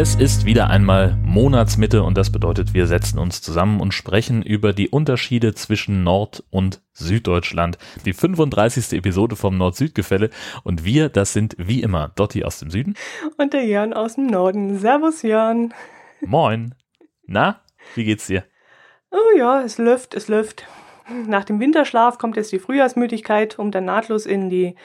Es ist wieder einmal Monatsmitte und das bedeutet, wir setzen uns zusammen und sprechen über die Unterschiede zwischen Nord- und Süddeutschland. Die 35. Episode vom Nord-Süd-Gefälle und wir, das sind wie immer Dotti aus dem Süden. Und der Jörn aus dem Norden. Servus Jörn. Moin. Na, wie geht's dir? Oh ja, es läuft, es läuft. Nach dem Winterschlaf kommt jetzt die Frühjahrsmüdigkeit, um dann nahtlos in die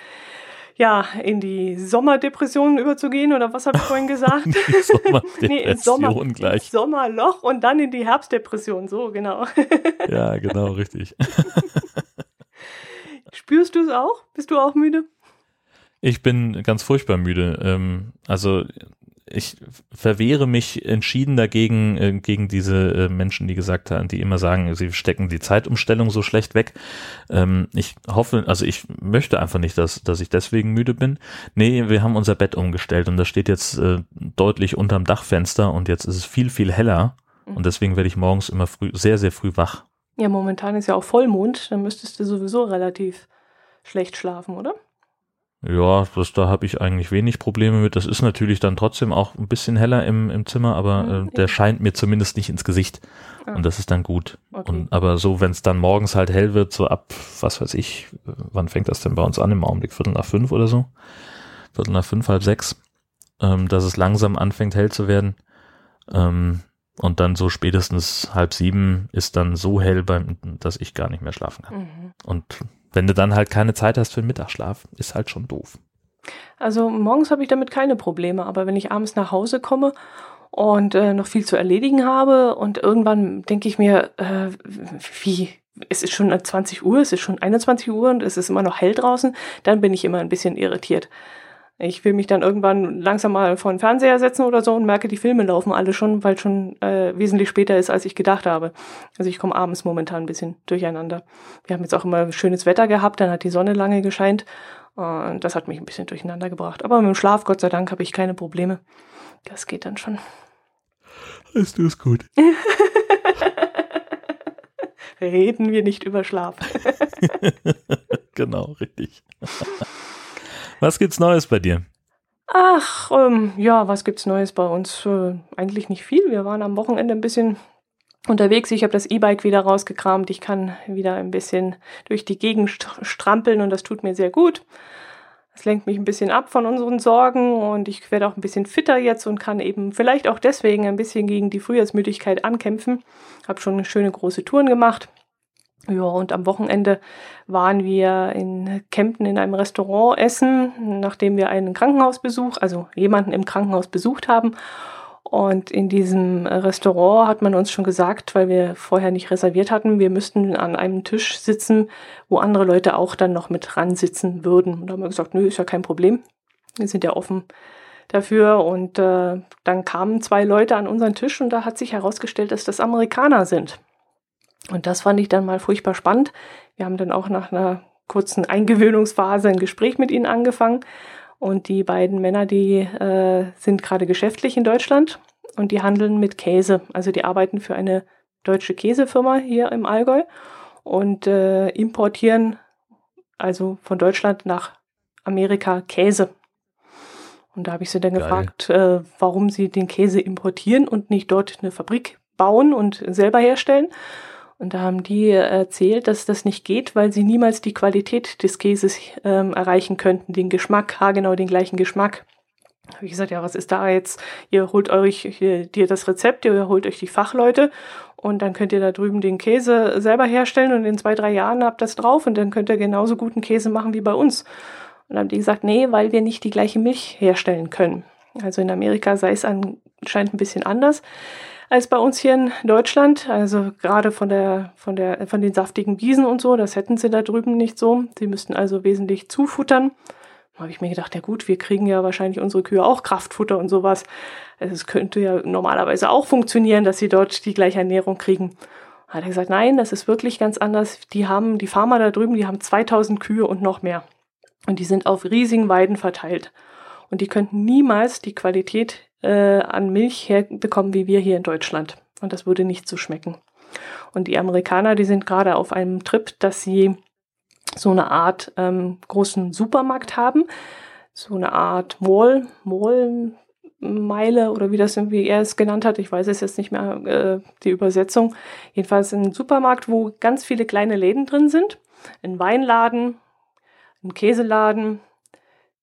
ja, in die Sommerdepression überzugehen, oder was habe ich vorhin gesagt? Sommerdepression nee, ins Sommer, gleich. Ins Sommerloch und dann in die Herbstdepression, so genau. ja, genau, richtig. Spürst du es auch? Bist du auch müde? Ich bin ganz furchtbar müde. Ähm, also ich verwehre mich entschieden dagegen, äh, gegen diese äh, Menschen, die gesagt haben, die immer sagen, sie stecken die Zeitumstellung so schlecht weg. Ähm, ich hoffe, also ich möchte einfach nicht, dass, dass ich deswegen müde bin. Nee, wir haben unser Bett umgestellt und das steht jetzt äh, deutlich unterm Dachfenster und jetzt ist es viel, viel heller. Und deswegen werde ich morgens immer früh, sehr, sehr früh wach. Ja, momentan ist ja auch Vollmond, dann müsstest du sowieso relativ schlecht schlafen, oder? Ja, das, da habe ich eigentlich wenig Probleme mit. Das ist natürlich dann trotzdem auch ein bisschen heller im, im Zimmer, aber Mhm, äh, der scheint mir zumindest nicht ins Gesicht. Ah. Und das ist dann gut. Okay. Und, aber so, wenn es dann morgens halt hell wird, so ab, was weiß ich, wann fängt das denn bei uns an im Augenblick? Viertel nach fünf oder so? Viertel nach fünf, halb sechs, ähm, dass es langsam anfängt hell zu werden. Ähm, und dann so spätestens halb sieben ist dann so hell, beim, dass ich gar nicht mehr schlafen kann. Mhm. Und wenn du dann halt keine Zeit hast für den Mittagsschlaf, ist halt schon doof. Also morgens habe ich damit keine Probleme, aber wenn ich abends nach Hause komme und äh, noch viel zu erledigen habe und irgendwann denke ich mir, äh, wie, es ist schon 20 Uhr, es ist schon 21 Uhr und es ist immer noch hell draußen, dann bin ich immer ein bisschen irritiert. Ich will mich dann irgendwann langsam mal vor den Fernseher setzen oder so und merke, die Filme laufen alle schon, weil schon äh, wesentlich später ist, als ich gedacht habe. Also ich komme abends momentan ein bisschen durcheinander. Wir haben jetzt auch immer schönes Wetter gehabt, dann hat die Sonne lange gescheint und das hat mich ein bisschen durcheinander gebracht. Aber mit dem Schlaf, Gott sei Dank, habe ich keine Probleme. Das geht dann schon. Ist das gut? Reden wir nicht über Schlaf. genau, richtig. Was gibt's Neues bei dir? Ach, ähm, ja, was gibt's Neues bei uns? Äh, eigentlich nicht viel. Wir waren am Wochenende ein bisschen unterwegs. Ich habe das E-Bike wieder rausgekramt. Ich kann wieder ein bisschen durch die Gegend st- strampeln und das tut mir sehr gut. Das lenkt mich ein bisschen ab von unseren Sorgen und ich werde auch ein bisschen fitter jetzt und kann eben vielleicht auch deswegen ein bisschen gegen die Frühjahrsmüdigkeit ankämpfen. Habe schon schöne große Touren gemacht. Ja, und am Wochenende waren wir in Kempten in einem Restaurant essen, nachdem wir einen Krankenhausbesuch, also jemanden im Krankenhaus besucht haben. Und in diesem Restaurant hat man uns schon gesagt, weil wir vorher nicht reserviert hatten, wir müssten an einem Tisch sitzen, wo andere Leute auch dann noch mit dran sitzen würden. Und da haben wir gesagt, nö, ist ja kein Problem. Wir sind ja offen dafür. Und äh, dann kamen zwei Leute an unseren Tisch und da hat sich herausgestellt, dass das Amerikaner sind. Und das fand ich dann mal furchtbar spannend. Wir haben dann auch nach einer kurzen Eingewöhnungsphase ein Gespräch mit ihnen angefangen. Und die beiden Männer, die äh, sind gerade geschäftlich in Deutschland und die handeln mit Käse. Also die arbeiten für eine deutsche Käsefirma hier im Allgäu und äh, importieren also von Deutschland nach Amerika Käse. Und da habe ich sie dann Geil. gefragt, äh, warum sie den Käse importieren und nicht dort eine Fabrik bauen und selber herstellen. Und da haben die erzählt, dass das nicht geht, weil sie niemals die Qualität des Käses ähm, erreichen könnten, den Geschmack, haargenau den gleichen Geschmack. Da habe ich gesagt, ja, was ist da jetzt? Ihr holt euch dir das Rezept, ihr holt euch die Fachleute und dann könnt ihr da drüben den Käse selber herstellen und in zwei, drei Jahren habt das drauf und dann könnt ihr genauso guten Käse machen wie bei uns. Und dann haben die gesagt, nee, weil wir nicht die gleiche Milch herstellen können. Also in Amerika sei es anscheinend ein bisschen anders als bei uns hier in Deutschland. Also gerade von der, von der, von den saftigen Wiesen und so, das hätten sie da drüben nicht so. Sie müssten also wesentlich zufuttern. Da habe ich mir gedacht, ja gut, wir kriegen ja wahrscheinlich unsere Kühe auch Kraftfutter und sowas. Also es könnte ja normalerweise auch funktionieren, dass sie dort die gleiche Ernährung kriegen. Hat er gesagt, nein, das ist wirklich ganz anders. Die haben, die Farmer da drüben, die haben 2000 Kühe und noch mehr. Und die sind auf riesigen Weiden verteilt. Und die könnten niemals die Qualität äh, an Milch herbekommen wie wir hier in Deutschland. Und das würde nicht so schmecken. Und die Amerikaner, die sind gerade auf einem Trip, dass sie so eine Art ähm, großen Supermarkt haben, so eine Art Mall, Mall Meile oder wie das wie er es genannt hat, ich weiß es jetzt nicht mehr, äh, die Übersetzung. Jedenfalls ein Supermarkt, wo ganz viele kleine Läden drin sind. Ein Weinladen, ein Käseladen,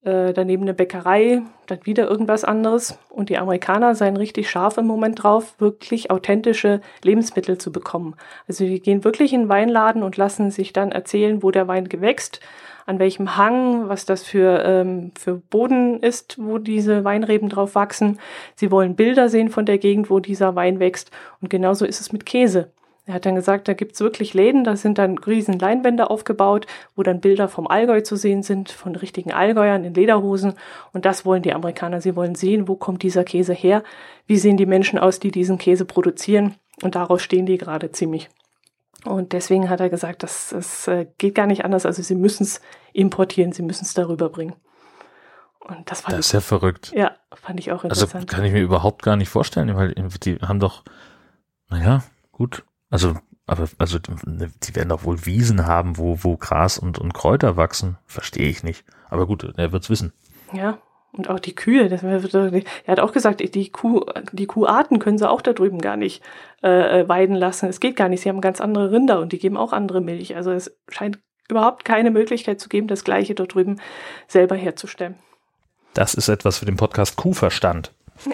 äh, daneben eine Bäckerei, dann wieder irgendwas anderes. Und die Amerikaner seien richtig scharf im Moment drauf, wirklich authentische Lebensmittel zu bekommen. Also die gehen wirklich in den Weinladen und lassen sich dann erzählen, wo der Wein gewächst, an welchem Hang, was das für, ähm, für Boden ist, wo diese Weinreben drauf wachsen. Sie wollen Bilder sehen von der Gegend, wo dieser Wein wächst. Und genauso ist es mit Käse. Er hat dann gesagt, da gibt's wirklich Läden, da sind dann riesen Leinwände aufgebaut, wo dann Bilder vom Allgäu zu sehen sind, von richtigen Allgäuern in Lederhosen. Und das wollen die Amerikaner. Sie wollen sehen, wo kommt dieser Käse her, wie sehen die Menschen aus, die diesen Käse produzieren. Und daraus stehen die gerade ziemlich. Und deswegen hat er gesagt, das, das äh, geht gar nicht anders. Also sie müssen es importieren, sie müssen es darüber bringen. Und das, fand das ist ja verrückt. Ja, fand ich auch also interessant. Also kann ich mir überhaupt gar nicht vorstellen, weil die haben doch, naja, gut, also, aber, also, die werden doch wohl Wiesen haben, wo, wo Gras und, und Kräuter wachsen. Verstehe ich nicht. Aber gut, er wird's wissen. Ja. Und auch die Kühe, das, er hat auch gesagt, die, Kuh, die Kuharten können sie auch da drüben gar nicht äh, äh, weiden lassen. Es geht gar nicht. Sie haben ganz andere Rinder und die geben auch andere Milch. Also es scheint überhaupt keine Möglichkeit zu geben, das Gleiche dort drüben selber herzustellen. Das ist etwas für den Podcast Kuhverstand.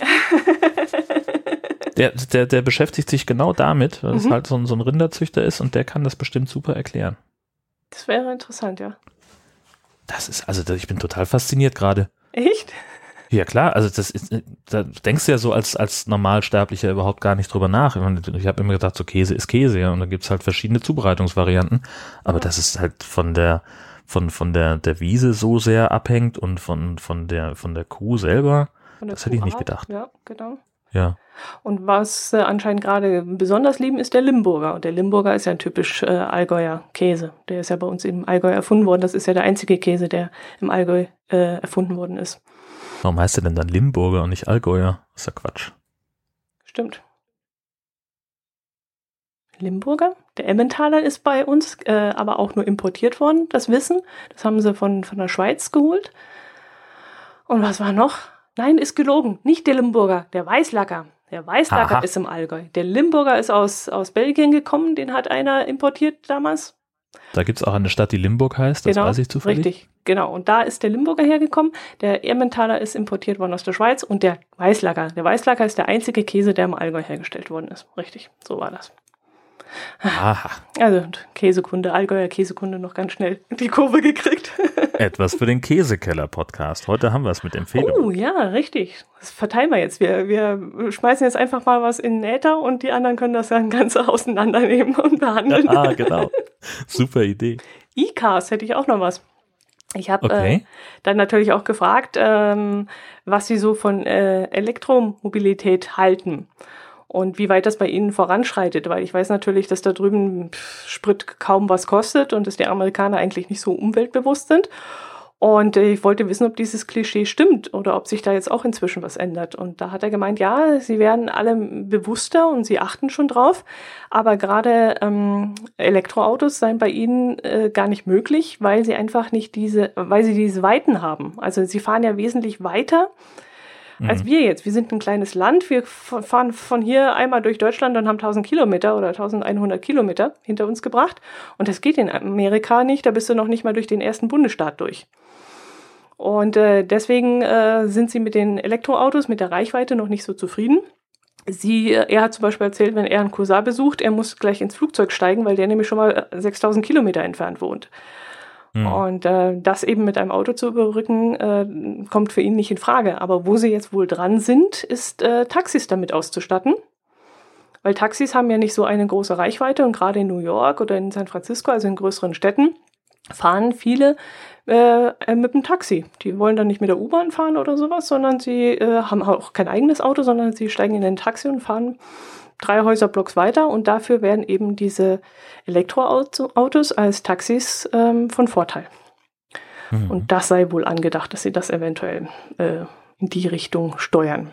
Der, der, der beschäftigt sich genau damit, weil mhm. es halt so ein, so ein Rinderzüchter ist und der kann das bestimmt super erklären. Das wäre interessant, ja. Das ist, also ich bin total fasziniert gerade. Echt? Ja klar, also das ist, da denkst du ja so als, als Normalsterblicher überhaupt gar nicht drüber nach. Ich, ich habe immer gedacht, so Käse ist Käse, ja, und da gibt's halt verschiedene Zubereitungsvarianten. Aber ja. das ist halt von der, von, von der, der Wiese so sehr abhängt und von, von der, von der Kuh selber. Der das Kuh hätte ich nicht gedacht. Ja, genau. Ja. Und was äh, anscheinend gerade besonders lieben, ist der Limburger. Und der Limburger ist ja ein typisch äh, Allgäuer Käse. Der ist ja bei uns im Allgäu erfunden worden. Das ist ja der einzige Käse, der im Allgäu äh, erfunden worden ist. Warum heißt der denn dann Limburger und nicht Allgäuer? Das ist ja Quatsch. Stimmt. Limburger. Der Emmentaler ist bei uns äh, aber auch nur importiert worden, das Wissen. Das haben sie von, von der Schweiz geholt. Und was war noch? Nein, ist gelogen. Nicht der Limburger, der Weißlacker. Der Weißlacker Aha. ist im Allgäu. Der Limburger ist aus, aus Belgien gekommen, den hat einer importiert damals. Da gibt es auch eine Stadt, die Limburg heißt, das genau, weiß ich zufällig. Richtig, genau. Und da ist der Limburger hergekommen. Der Emmentaler ist importiert worden aus der Schweiz und der Weißlacker. Der Weißlacker ist der einzige Käse, der im Allgäu hergestellt worden ist. Richtig, so war das. Aha. Also Käsekunde, Allgäuer Käsekunde noch ganz schnell die Kurve gekriegt. Etwas für den Käsekeller-Podcast. Heute haben wir es mit Empfehlungen. Oh ja, richtig. Das verteilen wir jetzt. Wir, wir schmeißen jetzt einfach mal was in den Äther und die anderen können das dann ganz auseinandernehmen und behandeln. Ah, genau. Super Idee. E-Cars hätte ich auch noch was. Ich habe okay. äh, dann natürlich auch gefragt, ähm, was sie so von äh, Elektromobilität halten und wie weit das bei Ihnen voranschreitet, weil ich weiß natürlich, dass da drüben Sprit kaum was kostet und dass die Amerikaner eigentlich nicht so umweltbewusst sind. Und ich wollte wissen, ob dieses Klischee stimmt oder ob sich da jetzt auch inzwischen was ändert. Und da hat er gemeint, ja, sie werden alle bewusster und sie achten schon drauf. Aber gerade ähm, Elektroautos seien bei ihnen äh, gar nicht möglich, weil sie einfach nicht diese, weil sie diese Weiten haben. Also sie fahren ja wesentlich weiter als mhm. wir jetzt. Wir sind ein kleines Land. Wir fahren von hier einmal durch Deutschland und haben 1000 Kilometer oder 1100 Kilometer hinter uns gebracht. Und das geht in Amerika nicht. Da bist du noch nicht mal durch den ersten Bundesstaat durch. Und äh, deswegen äh, sind sie mit den Elektroautos, mit der Reichweite noch nicht so zufrieden. Sie, äh, er hat zum Beispiel erzählt, wenn er einen Cousin besucht, er muss gleich ins Flugzeug steigen, weil der nämlich schon mal 6000 äh, Kilometer entfernt wohnt. Mhm. Und äh, das eben mit einem Auto zu überbrücken, äh, kommt für ihn nicht in Frage. Aber wo sie jetzt wohl dran sind, ist äh, Taxis damit auszustatten. Weil Taxis haben ja nicht so eine große Reichweite und gerade in New York oder in San Francisco, also in größeren Städten, fahren viele äh, mit dem Taxi. Die wollen dann nicht mit der U-Bahn fahren oder sowas, sondern sie äh, haben auch kein eigenes Auto, sondern sie steigen in ein Taxi und fahren drei Häuserblocks weiter und dafür werden eben diese Elektroautos als Taxis ähm, von Vorteil. Mhm. Und das sei wohl angedacht, dass sie das eventuell äh, in die Richtung steuern.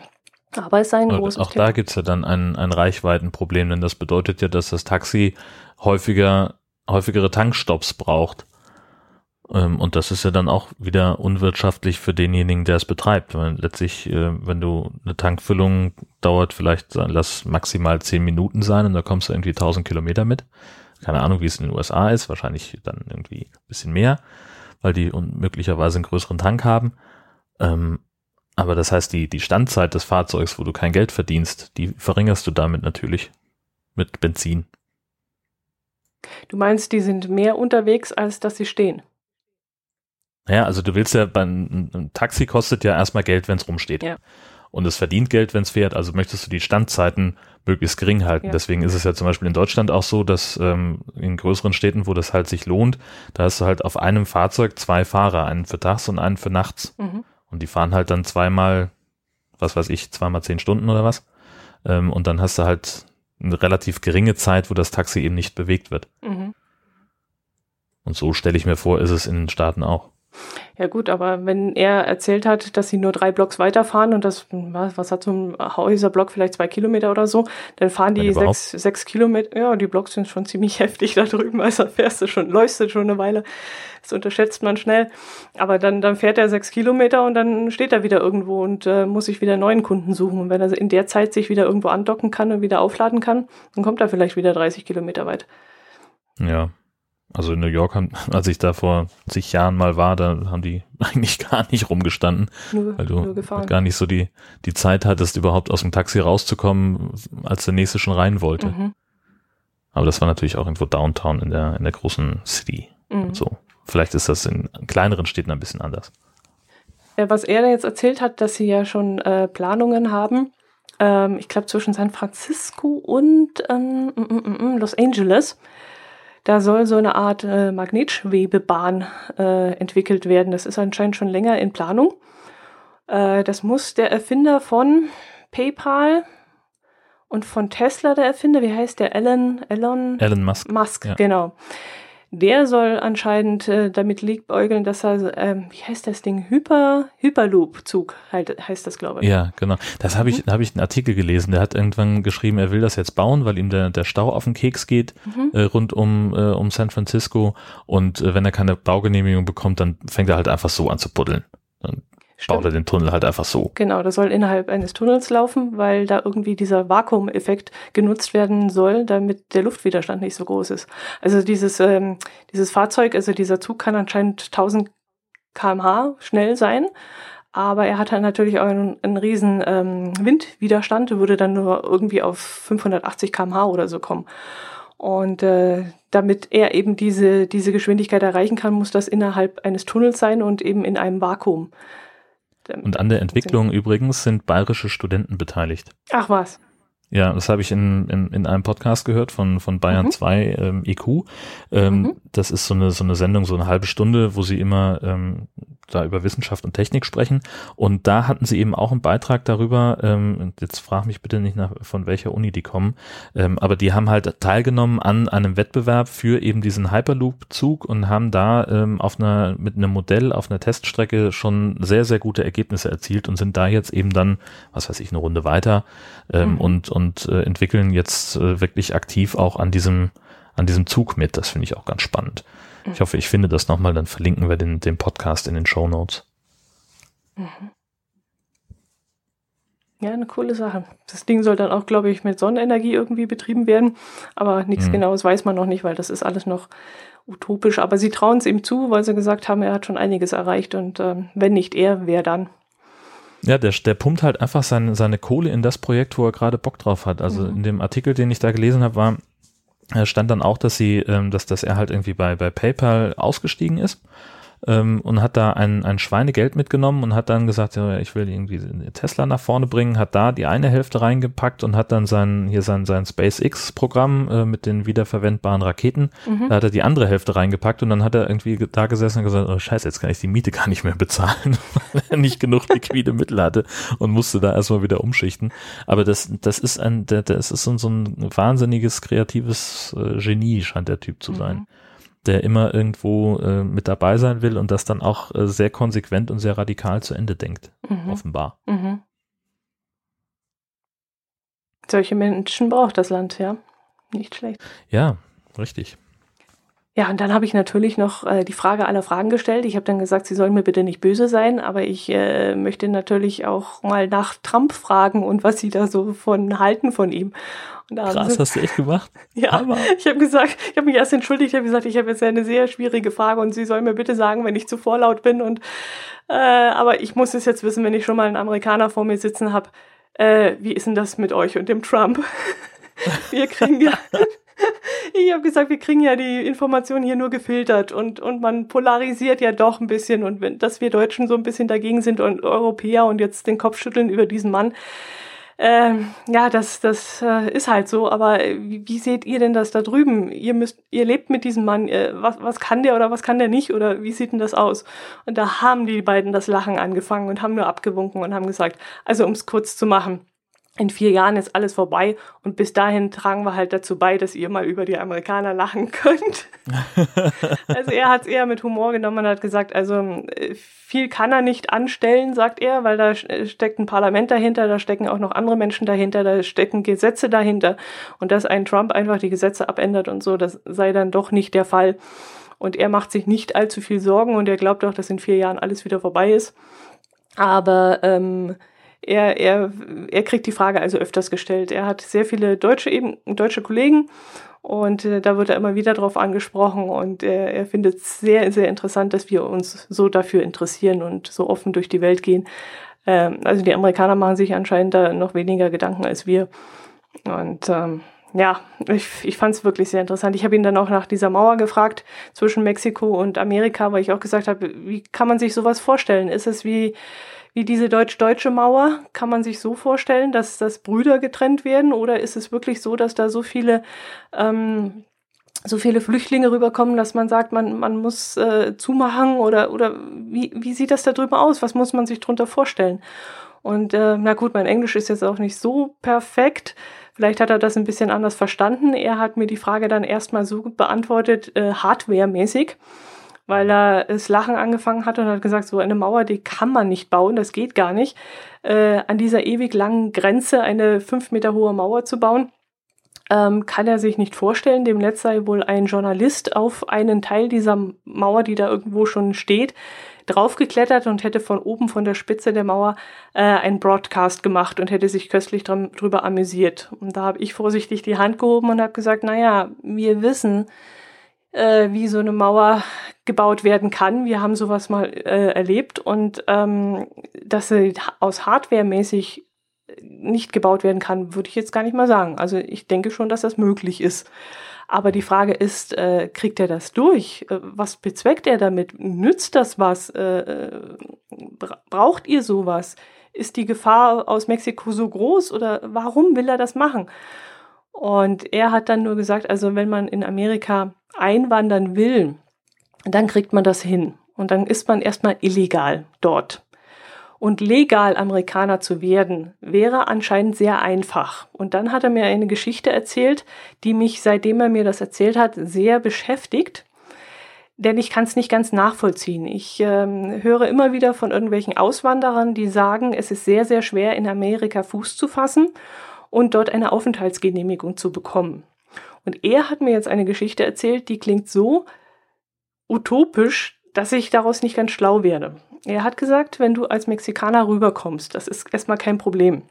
Aber es sei ein großes Auch Thema. da gibt es ja dann ein, ein Reichweitenproblem, denn das bedeutet ja, dass das Taxi häufiger, häufigere Tankstops braucht. Ähm, und das ist ja dann auch wieder unwirtschaftlich für denjenigen, der es betreibt. Weil letztlich, äh, wenn du eine Tankfüllung dauert vielleicht, lass maximal zehn Minuten sein und da kommst du irgendwie 1000 Kilometer mit. Keine Ahnung, wie es in den USA ist, wahrscheinlich dann irgendwie ein bisschen mehr, weil die möglicherweise einen größeren Tank haben. Ähm, aber das heißt, die, die Standzeit des Fahrzeugs, wo du kein Geld verdienst, die verringerst du damit natürlich mit Benzin. Du meinst, die sind mehr unterwegs, als dass sie stehen? Ja, also du willst ja beim ein Taxi kostet ja erstmal Geld, wenn es rumsteht. Ja. Und es verdient Geld, wenn es fährt. Also möchtest du die Standzeiten möglichst gering halten. Ja. Deswegen ist es ja zum Beispiel in Deutschland auch so, dass ähm, in größeren Städten, wo das halt sich lohnt, da hast du halt auf einem Fahrzeug zwei Fahrer, einen für tags und einen für nachts. Mhm. Und die fahren halt dann zweimal, was weiß ich, zweimal zehn Stunden oder was. Ähm, und dann hast du halt eine relativ geringe Zeit, wo das Taxi eben nicht bewegt wird. Mhm. Und so stelle ich mir vor, ist es in den Staaten auch. Ja gut, aber wenn er erzählt hat, dass sie nur drei Blocks weiterfahren und das, was, was hat so ein Häuserblock, vielleicht zwei Kilometer oder so, dann fahren die sechs, sechs Kilometer, ja, die Blocks sind schon ziemlich heftig da drüben, also fährst du schon, läufst du schon eine Weile, das unterschätzt man schnell, aber dann, dann fährt er sechs Kilometer und dann steht er wieder irgendwo und äh, muss sich wieder neuen Kunden suchen. Und wenn er in der Zeit sich wieder irgendwo andocken kann und wieder aufladen kann, dann kommt er vielleicht wieder 30 Kilometer weit. Ja, also in New York, haben, als ich da vor zig Jahren mal war, da haben die eigentlich gar nicht rumgestanden, nur, weil du gar nicht so die, die Zeit hattest, überhaupt aus dem Taxi rauszukommen, als der nächste schon rein wollte. Mhm. Aber das war natürlich auch irgendwo Downtown in der, in der großen City. Mhm. So. Vielleicht ist das in kleineren Städten ein bisschen anders. Was er da jetzt erzählt hat, dass sie ja schon äh, Planungen haben, ähm, ich glaube zwischen San Francisco und ähm, mm, mm, mm, Los Angeles, da soll so eine Art äh, Magnetschwebebahn äh, entwickelt werden. Das ist anscheinend schon länger in Planung. Äh, das muss der Erfinder von PayPal und von Tesla, der Erfinder, wie heißt der? Elon, Elon, Elon Musk. Musk, ja. genau. Der soll anscheinend äh, damit liebäugeln, dass er, ähm, wie heißt das Ding, Hyper, Hyperloop-Zug halt, heißt das, glaube ich. Ja, genau. Das habe ich, mhm. hab ich einen Artikel gelesen. Der hat irgendwann geschrieben, er will das jetzt bauen, weil ihm der, der Stau auf den Keks geht mhm. äh, rund um, äh, um San Francisco. Und äh, wenn er keine Baugenehmigung bekommt, dann fängt er halt einfach so an zu buddeln. Dann Stimmt. baut er den Tunnel halt einfach so. Genau, das soll innerhalb eines Tunnels laufen, weil da irgendwie dieser Vakuumeffekt genutzt werden soll, damit der Luftwiderstand nicht so groß ist. Also dieses, ähm, dieses Fahrzeug, also dieser Zug kann anscheinend 1000 kmh schnell sein, aber er hat halt natürlich auch einen, einen riesen ähm, Windwiderstand, würde dann nur irgendwie auf 580 kmh oder so kommen. Und äh, damit er eben diese, diese Geschwindigkeit erreichen kann, muss das innerhalb eines Tunnels sein und eben in einem Vakuum. Und an der Entwicklung übrigens sind bayerische Studenten beteiligt. Ach was. Ja, das habe ich in, in, in einem Podcast gehört von, von Bayern mhm. 2 ähm, EQ. Ähm, mhm. Das ist so eine, so eine Sendung, so eine halbe Stunde, wo sie immer ähm, da über Wissenschaft und Technik sprechen. Und da hatten sie eben auch einen Beitrag darüber, ähm, jetzt frag mich bitte nicht nach, von welcher Uni die kommen, ähm, aber die haben halt teilgenommen an einem Wettbewerb für eben diesen Hyperloop-Zug und haben da ähm, auf einer, mit einem Modell auf einer Teststrecke schon sehr, sehr gute Ergebnisse erzielt und sind da jetzt eben dann, was weiß ich, eine Runde weiter ähm, mhm. und, und äh, entwickeln jetzt äh, wirklich aktiv auch an diesem, an diesem Zug mit. Das finde ich auch ganz spannend. Ich hoffe, ich finde das nochmal, dann verlinken wir den, den Podcast in den Show Notes. Mhm. Ja, eine coole Sache. Das Ding soll dann auch, glaube ich, mit Sonnenenergie irgendwie betrieben werden. Aber nichts mhm. Genaues weiß man noch nicht, weil das ist alles noch utopisch. Aber sie trauen es ihm zu, weil sie gesagt haben, er hat schon einiges erreicht. Und ähm, wenn nicht er, wer dann? Ja, der, der pumpt halt einfach seine, seine Kohle in das Projekt, wo er gerade Bock drauf hat. Also mhm. in dem Artikel, den ich da gelesen habe, war, stand dann auch, dass sie, ähm, dass, dass er halt irgendwie bei, bei PayPal ausgestiegen ist ähm, und hat da ein, ein Schweinegeld mitgenommen und hat dann gesagt, ja, ich will irgendwie Tesla nach vorne bringen, hat da die eine Hälfte reingepackt und hat dann sein, hier sein, sein SpaceX-Programm äh, mit den wiederverwendbaren Raketen, mhm. da hat er die andere Hälfte reingepackt und dann hat er irgendwie da gesessen und gesagt, oh scheiße, jetzt kann ich die Miete gar nicht mehr bezahlen, weil er nicht genug liquide Mittel hatte und musste da erstmal wieder umschichten. Aber das, das ist ein, das ist so ein wahnsinniges kreatives äh, Genie, scheint der Typ zu sein. Mhm der immer irgendwo äh, mit dabei sein will und das dann auch äh, sehr konsequent und sehr radikal zu Ende denkt, mhm. offenbar. Mhm. Solche Menschen braucht das Land, ja. Nicht schlecht. Ja, richtig. Ja, und dann habe ich natürlich noch äh, die Frage aller Fragen gestellt. Ich habe dann gesagt, Sie sollen mir bitte nicht böse sein, aber ich äh, möchte natürlich auch mal nach Trump fragen und was Sie da so von halten von ihm. Krass, sie, hast du echt gemacht? Ja, aber. ich habe gesagt, ich habe mich erst entschuldigt, ich habe gesagt, ich habe jetzt eine sehr schwierige Frage und Sie sollen mir bitte sagen, wenn ich zu vorlaut bin. Und äh, aber ich muss es jetzt wissen, wenn ich schon mal einen Amerikaner vor mir sitzen habe. Äh, wie ist denn das mit euch und dem Trump? Wir kriegen ja ich habe gesagt, wir kriegen ja die Informationen hier nur gefiltert und, und man polarisiert ja doch ein bisschen und wenn, dass wir Deutschen so ein bisschen dagegen sind und Europäer und jetzt den Kopf schütteln über diesen Mann. Ähm, ja, das, das äh, ist halt so, aber wie, wie, seht ihr denn das da drüben? Ihr müsst, ihr lebt mit diesem Mann, äh, was, was kann der oder was kann der nicht oder wie sieht denn das aus? Und da haben die beiden das Lachen angefangen und haben nur abgewunken und haben gesagt, also um es kurz zu machen, in vier Jahren ist alles vorbei und bis dahin tragen wir halt dazu bei, dass ihr mal über die Amerikaner lachen könnt. also er hat es eher mit Humor genommen und hat gesagt, also äh, viel kann er nicht anstellen, sagt er, weil da steckt ein Parlament dahinter, da stecken auch noch andere Menschen dahinter, da stecken Gesetze dahinter und dass ein Trump einfach die Gesetze abändert und so, das sei dann doch nicht der Fall. Und er macht sich nicht allzu viel Sorgen und er glaubt auch, dass in vier Jahren alles wieder vorbei ist. Aber ähm, er, er, er kriegt die Frage also öfters gestellt. Er hat sehr viele deutsche, eben, deutsche Kollegen und äh, da wird er immer wieder drauf angesprochen und er, er findet es sehr, sehr interessant, dass wir uns so dafür interessieren und so offen durch die Welt gehen. Ähm, also die Amerikaner machen sich anscheinend da noch weniger Gedanken als wir. Und ähm, ja, ich, ich fand es wirklich sehr interessant. Ich habe ihn dann auch nach dieser Mauer gefragt zwischen Mexiko und Amerika, weil ich auch gesagt habe, wie kann man sich sowas vorstellen? Ist es wie wie diese deutsch-deutsche Mauer? Kann man sich so vorstellen, dass, dass Brüder getrennt werden? Oder ist es wirklich so, dass da so viele, ähm, so viele Flüchtlinge rüberkommen, dass man sagt, man, man muss äh, zumachen? Oder, oder wie, wie sieht das da drüber aus? Was muss man sich drunter vorstellen? Und äh, na gut, mein Englisch ist jetzt auch nicht so perfekt. Vielleicht hat er das ein bisschen anders verstanden. Er hat mir die Frage dann erstmal so beantwortet, äh, hardware-mäßig weil er das Lachen angefangen hat und hat gesagt, so eine Mauer, die kann man nicht bauen, das geht gar nicht. Äh, an dieser ewig langen Grenze eine fünf Meter hohe Mauer zu bauen, ähm, kann er sich nicht vorstellen. Dem Netz sei wohl ein Journalist auf einen Teil dieser Mauer, die da irgendwo schon steht, draufgeklettert und hätte von oben von der Spitze der Mauer äh, einen Broadcast gemacht und hätte sich köstlich dran, drüber amüsiert. Und da habe ich vorsichtig die Hand gehoben und habe gesagt, naja, wir wissen, äh, wie so eine Mauer gebaut werden kann. Wir haben sowas mal äh, erlebt und ähm, dass sie aus Hardware-mäßig nicht gebaut werden kann, würde ich jetzt gar nicht mal sagen. Also ich denke schon, dass das möglich ist. Aber die Frage ist, äh, kriegt er das durch? Äh, was bezweckt er damit? Nützt das was? Äh, äh braucht ihr sowas? Ist die Gefahr aus Mexiko so groß oder warum will er das machen? Und er hat dann nur gesagt, also wenn man in Amerika einwandern will, dann kriegt man das hin. Und dann ist man erstmal illegal dort. Und legal Amerikaner zu werden, wäre anscheinend sehr einfach. Und dann hat er mir eine Geschichte erzählt, die mich, seitdem er mir das erzählt hat, sehr beschäftigt. Denn ich kann es nicht ganz nachvollziehen. Ich ähm, höre immer wieder von irgendwelchen Auswanderern, die sagen, es ist sehr, sehr schwer, in Amerika Fuß zu fassen und dort eine Aufenthaltsgenehmigung zu bekommen. Und er hat mir jetzt eine Geschichte erzählt, die klingt so utopisch, dass ich daraus nicht ganz schlau werde. Er hat gesagt, wenn du als Mexikaner rüberkommst, das ist erstmal kein Problem.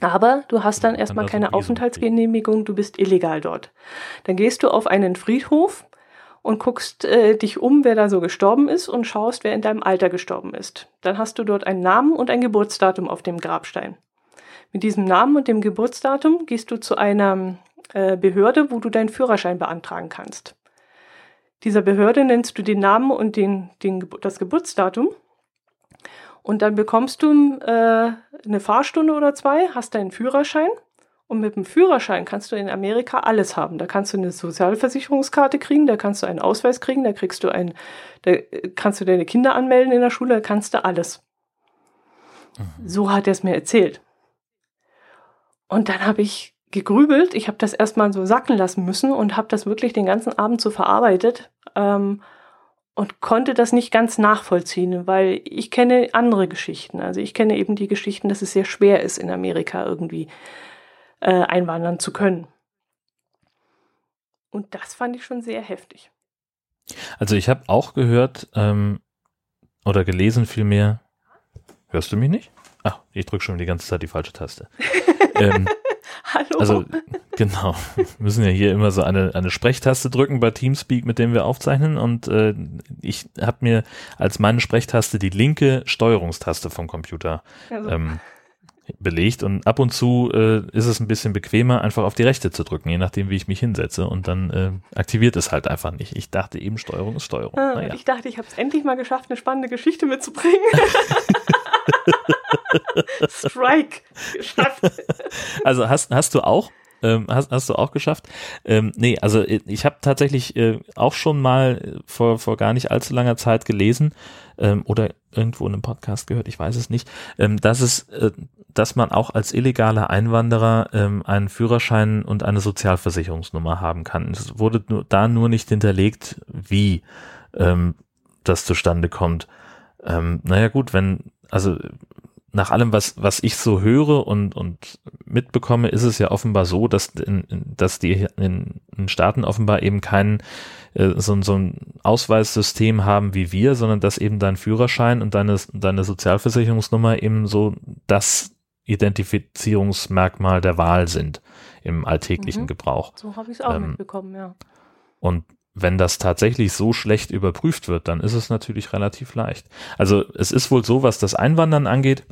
Aber du hast dann erstmal keine Aufenthaltsgenehmigung, du bist illegal dort. Dann gehst du auf einen Friedhof und guckst äh, dich um, wer da so gestorben ist und schaust, wer in deinem Alter gestorben ist. Dann hast du dort einen Namen und ein Geburtsdatum auf dem Grabstein. Mit diesem Namen und dem Geburtsdatum gehst du zu einer äh, Behörde, wo du deinen Führerschein beantragen kannst. Dieser Behörde nennst du den Namen und den, den, das Geburtsdatum. Und dann bekommst du äh, eine Fahrstunde oder zwei, hast deinen Führerschein. Und mit dem Führerschein kannst du in Amerika alles haben. Da kannst du eine Sozialversicherungskarte kriegen, da kannst du einen Ausweis kriegen, da kriegst du ein, da kannst du deine Kinder anmelden in der Schule, da kannst du alles. Mhm. So hat er es mir erzählt. Und dann habe ich gegrübelt. Ich habe das erstmal so sacken lassen müssen und habe das wirklich den ganzen Abend so verarbeitet ähm, und konnte das nicht ganz nachvollziehen, weil ich kenne andere Geschichten. Also ich kenne eben die Geschichten, dass es sehr schwer ist, in Amerika irgendwie äh, einwandern zu können. Und das fand ich schon sehr heftig. Also ich habe auch gehört ähm, oder gelesen vielmehr. Hörst du mich nicht? Ach, ich drücke schon die ganze Zeit die falsche Taste. ähm, Hallo. Also genau, wir müssen ja hier immer so eine, eine Sprechtaste drücken bei Teamspeak, mit dem wir aufzeichnen. Und äh, ich habe mir als meine Sprechtaste die linke Steuerungstaste vom Computer also. ähm, belegt. Und ab und zu äh, ist es ein bisschen bequemer, einfach auf die rechte zu drücken, je nachdem, wie ich mich hinsetze. Und dann äh, aktiviert es halt einfach nicht. Ich dachte eben, Steuerung ist Steuerung. Ah, naja. Ich dachte, ich habe es endlich mal geschafft, eine spannende Geschichte mitzubringen. Strike geschafft. Also hast, hast du auch ähm, hast, hast du auch geschafft? Ähm, nee, also ich habe tatsächlich äh, auch schon mal vor, vor gar nicht allzu langer Zeit gelesen ähm, oder irgendwo in einem Podcast gehört, ich weiß es nicht, ähm, dass es, äh, dass man auch als illegaler Einwanderer ähm, einen Führerschein und eine Sozialversicherungsnummer haben kann. Es wurde nur, da nur nicht hinterlegt, wie ähm, das zustande kommt. Ähm, naja gut, wenn, also nach allem, was, was ich so höre und, und mitbekomme, ist es ja offenbar so, dass, in, dass die in, in Staaten offenbar eben kein äh, so, so ein Ausweissystem haben wie wir, sondern dass eben dein Führerschein und deine, deine Sozialversicherungsnummer eben so das Identifizierungsmerkmal der Wahl sind im alltäglichen mhm. Gebrauch. So habe ich es auch ähm, mitbekommen, ja. Und wenn das tatsächlich so schlecht überprüft wird, dann ist es natürlich relativ leicht. Also es ist wohl so, was das Einwandern angeht,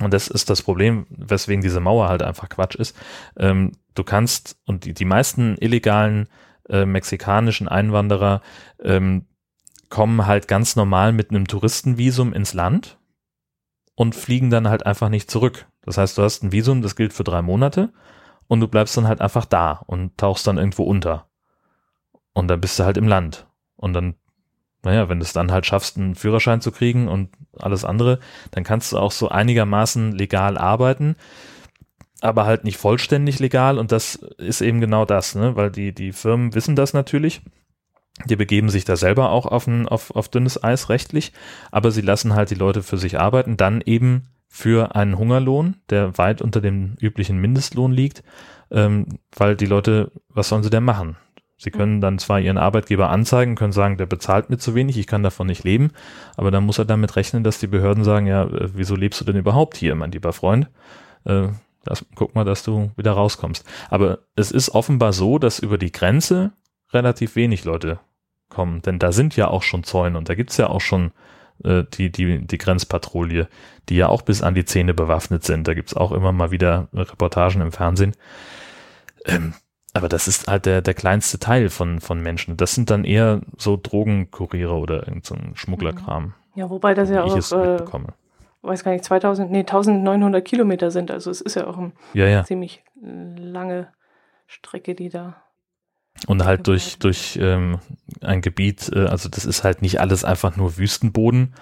und das ist das Problem, weswegen diese Mauer halt einfach Quatsch ist. Ähm, du kannst, und die, die meisten illegalen äh, mexikanischen Einwanderer ähm, kommen halt ganz normal mit einem Touristenvisum ins Land und fliegen dann halt einfach nicht zurück. Das heißt, du hast ein Visum, das gilt für drei Monate und du bleibst dann halt einfach da und tauchst dann irgendwo unter. Und dann bist du halt im Land. Und dann, naja, wenn du es dann halt schaffst, einen Führerschein zu kriegen und alles andere, dann kannst du auch so einigermaßen legal arbeiten, aber halt nicht vollständig legal. Und das ist eben genau das, ne? weil die, die Firmen wissen das natürlich. Die begeben sich da selber auch auf, ein, auf, auf dünnes Eis rechtlich, aber sie lassen halt die Leute für sich arbeiten, dann eben für einen Hungerlohn, der weit unter dem üblichen Mindestlohn liegt, ähm, weil die Leute, was sollen sie denn machen? Sie können dann zwar Ihren Arbeitgeber anzeigen, können sagen, der bezahlt mir zu wenig, ich kann davon nicht leben, aber dann muss er damit rechnen, dass die Behörden sagen, ja, äh, wieso lebst du denn überhaupt hier, mein lieber Freund? Äh, das, guck mal, dass du wieder rauskommst. Aber es ist offenbar so, dass über die Grenze relativ wenig Leute kommen, denn da sind ja auch schon Zäune und da gibt's ja auch schon äh, die, die, die Grenzpatrouille, die ja auch bis an die Zähne bewaffnet sind. Da gibt's auch immer mal wieder Reportagen im Fernsehen. Ähm, aber das ist halt der, der kleinste Teil von, von Menschen. Das sind dann eher so Drogenkuriere oder irgendein so Schmugglerkram. Ja, wobei das ja auch, äh, weiß gar nicht, 2000, nee, 1900 Kilometer sind. Also es ist ja auch eine ja, ja. ziemlich lange Strecke, die da. Und halt durch, durch ähm, ein Gebiet, äh, also das ist halt nicht alles einfach nur Wüstenboden,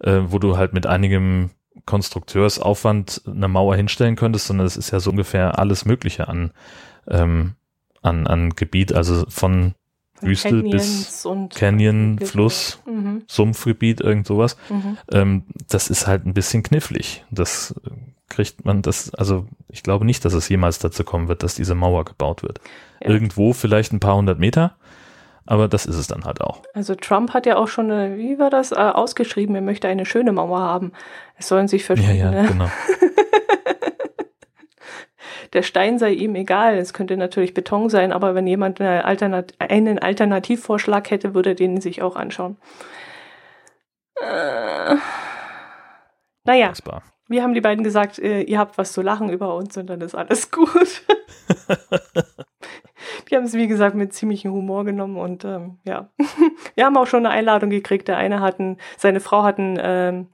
äh, wo du halt mit einigem Konstrukteursaufwand eine Mauer hinstellen könntest, sondern es ist ja so ungefähr alles Mögliche an ähm, an, an Gebiet, also von Wüste bis Canyon, Fluss, mhm. Sumpfgebiet, irgend sowas. Mhm. Ähm, das ist halt ein bisschen knifflig. Das kriegt man, das, also ich glaube nicht, dass es jemals dazu kommen wird, dass diese Mauer gebaut wird. Ja. Irgendwo vielleicht ein paar hundert Meter, aber das ist es dann halt auch. Also Trump hat ja auch schon, eine, wie war das, äh, ausgeschrieben, er möchte eine schöne Mauer haben. Es sollen sich verschiedene. Ja, ja, genau. der Stein sei ihm egal. Es könnte natürlich Beton sein, aber wenn jemand eine Alternat einen Alternativvorschlag hätte, würde er den sich auch anschauen. Äh, naja, Passbar. wir haben die beiden gesagt, äh, ihr habt was zu lachen über uns und dann ist alles gut. die haben es, wie gesagt, mit ziemlichem Humor genommen und ähm, ja, wir haben auch schon eine Einladung gekriegt. Der eine hat ein, seine Frau hat ein ähm,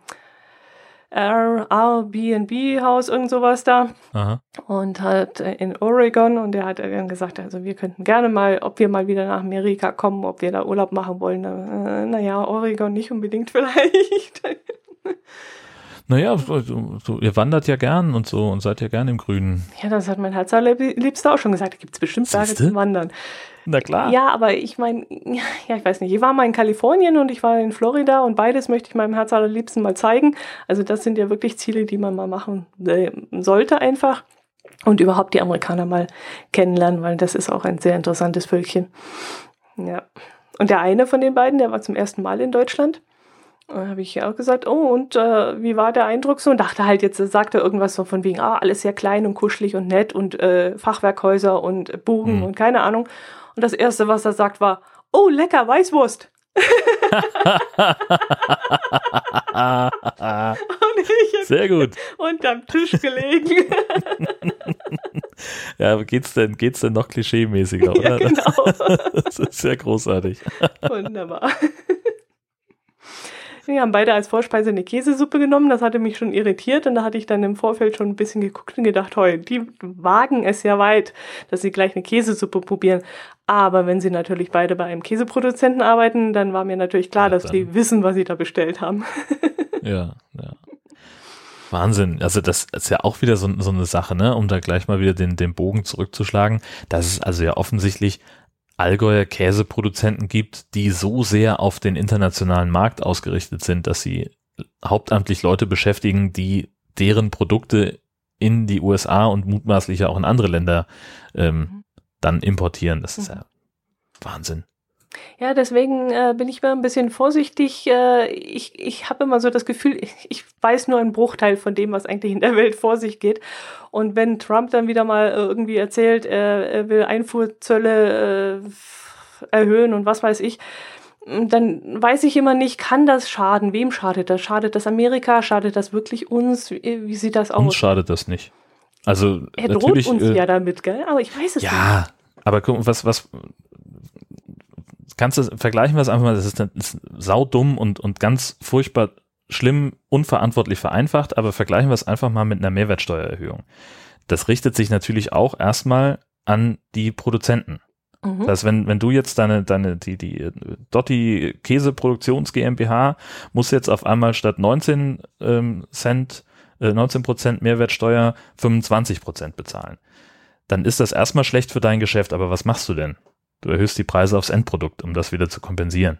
Airbnb-Haus, irgend sowas da. Aha. Und halt in Oregon. Und der hat dann gesagt, also wir könnten gerne mal, ob wir mal wieder nach Amerika kommen, ob wir da Urlaub machen wollen. Äh, naja, Oregon nicht unbedingt vielleicht. Naja, so, so, ihr wandert ja gern und so und seid ja gern im Grünen. Ja, das hat mein Herz allerliebster auch schon gesagt. Da gibt es bestimmt Berge zum Wandern. Na klar. Ja, aber ich meine, ja, ich weiß nicht, ich war mal in Kalifornien und ich war in Florida und beides möchte ich meinem Herz allerliebsten mal zeigen. Also das sind ja wirklich Ziele, die man mal machen äh, sollte einfach. Und überhaupt die Amerikaner mal kennenlernen, weil das ist auch ein sehr interessantes Völkchen. Ja. Und der eine von den beiden, der war zum ersten Mal in Deutschland. Da habe ich ja auch gesagt, oh, und äh, wie war der Eindruck so? Und dachte halt, jetzt sagt er irgendwas so von wegen, ah, alles sehr klein und kuschelig und nett und äh, Fachwerkhäuser und Bogen mhm. und keine Ahnung. Und das Erste, was er sagt, war, oh, lecker, Weißwurst. Sehr gut. Unterm Tisch gelegen. ja, geht's denn, geht's denn noch klischeemäßiger, oder? Ja, genau. Das ist sehr großartig. Wunderbar. Wir haben beide als Vorspeise eine Käsesuppe genommen. Das hatte mich schon irritiert und da hatte ich dann im Vorfeld schon ein bisschen geguckt und gedacht, heu, die wagen es ja weit, dass sie gleich eine Käsesuppe probieren. Aber wenn sie natürlich beide bei einem Käseproduzenten arbeiten, dann war mir natürlich klar, ja, dass sie wissen, was sie da bestellt haben. ja, ja. Wahnsinn. Also das ist ja auch wieder so, so eine Sache, ne? um da gleich mal wieder den, den Bogen zurückzuschlagen. Das ist also ja offensichtlich Allgäuer Käseproduzenten gibt, die so sehr auf den internationalen Markt ausgerichtet sind, dass sie hauptamtlich Leute beschäftigen, die deren Produkte in die USA und mutmaßlich auch in andere Länder ähm, mhm. dann importieren. Das ist mhm. ja Wahnsinn. Ja, deswegen äh, bin ich mal ein bisschen vorsichtig. Äh, ich ich habe immer so das Gefühl, ich, ich weiß nur einen Bruchteil von dem, was eigentlich in der Welt vor sich geht. Und wenn Trump dann wieder mal äh, irgendwie erzählt, er, er will Einfuhrzölle äh, erhöhen und was weiß ich, dann weiß ich immer nicht, kann das schaden? Wem schadet das? Schadet das Amerika? Schadet das wirklich uns? Wie, wie sieht das aus? Uns schadet das nicht. Also er droht uns äh, ja damit, gell? Aber ich weiß es ja, nicht. Ja, aber guck, was, was, kannst du, vergleichen wir es einfach mal, das ist, das ist saudumm und, und ganz furchtbar schlimm, unverantwortlich vereinfacht, aber vergleichen wir es einfach mal mit einer Mehrwertsteuererhöhung. Das richtet sich natürlich auch erstmal an die Produzenten. Mhm. Das heißt, wenn, wenn du jetzt deine, deine, die, die Dotti Käseproduktions GmbH muss jetzt auf einmal statt 19 ähm, Cent, äh, 19 Prozent Mehrwertsteuer 25 Prozent bezahlen, dann ist das erstmal schlecht für dein Geschäft, aber was machst du denn? Du erhöhst die Preise aufs Endprodukt, um das wieder zu kompensieren.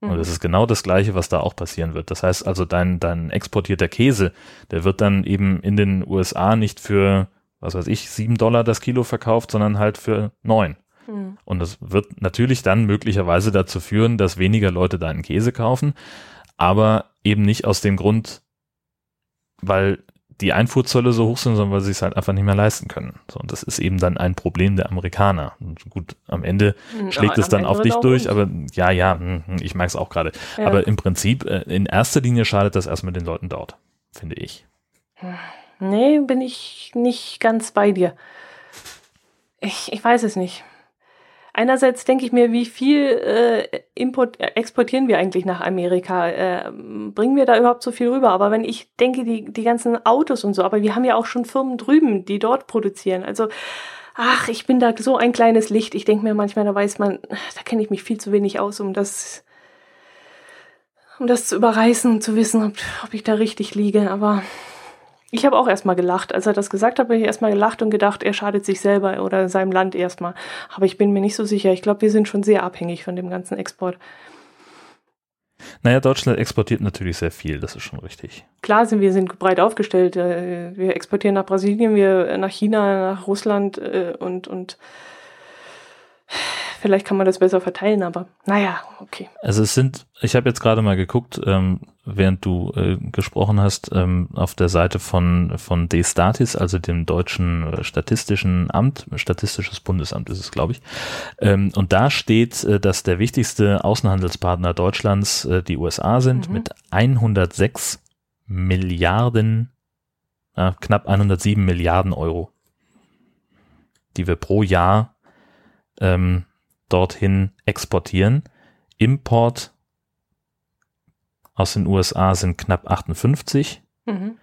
Mhm. Und das ist genau das Gleiche, was da auch passieren wird. Das heißt also, dein, dein exportierter Käse, der wird dann eben in den USA nicht für, was weiß ich, sieben Dollar das Kilo verkauft, sondern halt für neun. Mhm. Und das wird natürlich dann möglicherweise dazu führen, dass weniger Leute deinen Käse kaufen, aber eben nicht aus dem Grund, weil die Einfuhrzölle so hoch sind, sondern weil sie es halt einfach nicht mehr leisten können. So, und das ist eben dann ein Problem der Amerikaner. Und gut, am Ende hm, schlägt ja, es dann auf dich durch, nicht. aber ja, ja, hm, hm, ich merke es auch gerade. Ja. Aber im Prinzip, äh, in erster Linie schadet das erstmal den Leuten dort, finde ich. Nee, bin ich nicht ganz bei dir. Ich, ich weiß es nicht einerseits denke ich mir, wie viel äh, import, äh, exportieren wir eigentlich nach Amerika? Äh, bringen wir da überhaupt so viel rüber? Aber wenn ich denke, die, die ganzen Autos und so, aber wir haben ja auch schon Firmen drüben, die dort produzieren. Also, ach, ich bin da so ein kleines Licht. Ich denke mir manchmal, da weiß man, da kenne ich mich viel zu wenig aus, um das, um das zu überreißen und zu wissen, ob, ob ich da richtig liege. Aber ich habe auch erstmal gelacht. Als er das gesagt hat, habe ich erstmal gelacht und gedacht, er schadet sich selber oder seinem Land erstmal. Aber ich bin mir nicht so sicher. Ich glaube, wir sind schon sehr abhängig von dem ganzen Export. Naja, Deutschland exportiert natürlich sehr viel, das ist schon richtig. Klar sind wir sind breit aufgestellt. Äh, wir exportieren nach Brasilien, wir nach China, nach Russland äh, und, und Vielleicht kann man das besser verteilen, aber naja, okay. Also es sind, ich habe jetzt gerade mal geguckt, ähm, während du äh, gesprochen hast, ähm, auf der Seite von, von D-Statis, also dem deutschen äh, statistischen Amt, Statistisches Bundesamt ist es, glaube ich. Ähm, und da steht, äh, dass der wichtigste Außenhandelspartner Deutschlands äh, die USA sind mhm. mit 106 Milliarden, äh, knapp 107 Milliarden Euro, die wir pro Jahr ähm, dorthin exportieren. Import aus den USA sind knapp 58. Mhm.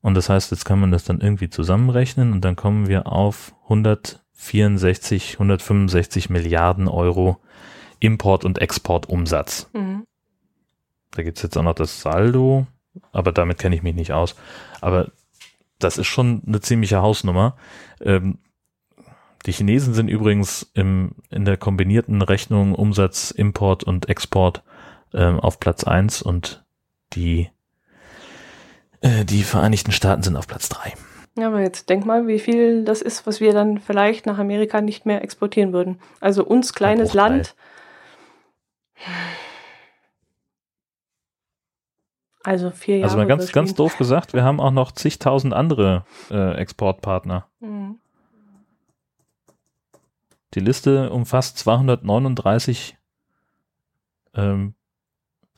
Und das heißt, jetzt kann man das dann irgendwie zusammenrechnen und dann kommen wir auf 164, 165 Milliarden Euro Import- und Exportumsatz. Mhm. Da gibt's jetzt auch noch das Saldo, aber damit kenne ich mich nicht aus. Aber das ist schon eine ziemliche Hausnummer. Ähm, die Chinesen sind übrigens im, in der kombinierten Rechnung Umsatz, Import und Export ähm, auf Platz eins und die, äh, die Vereinigten Staaten sind auf Platz drei. Ja, aber jetzt denk mal, wie viel das ist, was wir dann vielleicht nach Amerika nicht mehr exportieren würden. Also uns kleines Land. Also vier Jahre. Also mal ganz, ganz doof gesagt, wir haben auch noch zigtausend andere äh, Exportpartner. Mhm. Die Liste umfasst 239 ähm,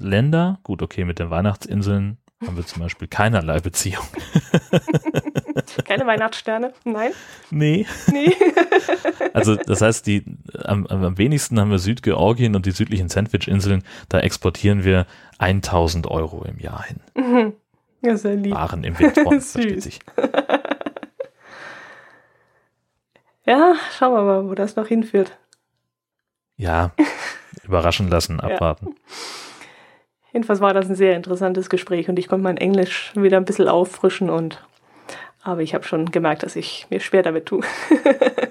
Länder. Gut, okay, mit den Weihnachtsinseln haben wir zum Beispiel keinerlei Beziehung. Keine Weihnachtssterne? Nein? Nee. Nee. Also das heißt, die am, am wenigsten haben wir Südgeorgien und die südlichen Sandwich-Inseln. Da exportieren wir 1000 Euro im Jahr hin. Mhm. Ja, sehr lieb. Waren im Süß. versteht sich. Ja, schauen wir mal, wo das noch hinführt. Ja, überraschen lassen, Ja. abwarten. Jedenfalls war das ein sehr interessantes Gespräch und ich konnte mein Englisch wieder ein bisschen auffrischen und aber ich habe schon gemerkt, dass ich mir schwer damit tue.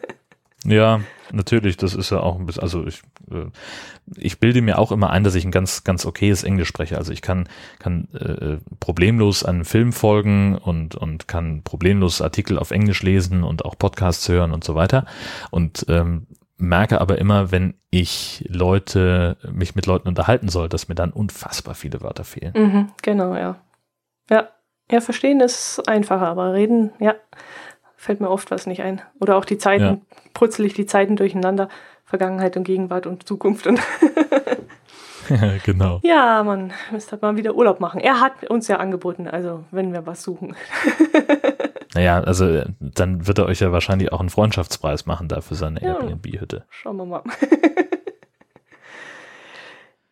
Ja, natürlich, das ist ja auch ein bisschen, also ich, äh, ich bilde mir auch immer ein, dass ich ein ganz, ganz okayes Englisch spreche. Also ich kann, kann äh, problemlos einen Film folgen und, und kann problemlos Artikel auf Englisch lesen und auch Podcasts hören und so weiter. Und ähm, merke aber immer, wenn ich Leute, mich mit Leuten unterhalten soll, dass mir dann unfassbar viele Wörter fehlen. Mhm, genau, ja. Ja. Ja, verstehen ist einfacher, aber reden, ja, fällt mir oft was nicht ein. Oder auch die Zeiten, Ja. putzel ich die Zeiten durcheinander, Vergangenheit und Gegenwart und Zukunft. Und genau. ja, man müsste mal wieder Urlaub machen. Er hat uns ja angeboten, also wenn wir was suchen. Naja, also äh, dann wird er euch ja wahrscheinlich auch einen Freundschaftspreis machen da für seine Ja. Airbnb-Hütte. Schauen wir mal.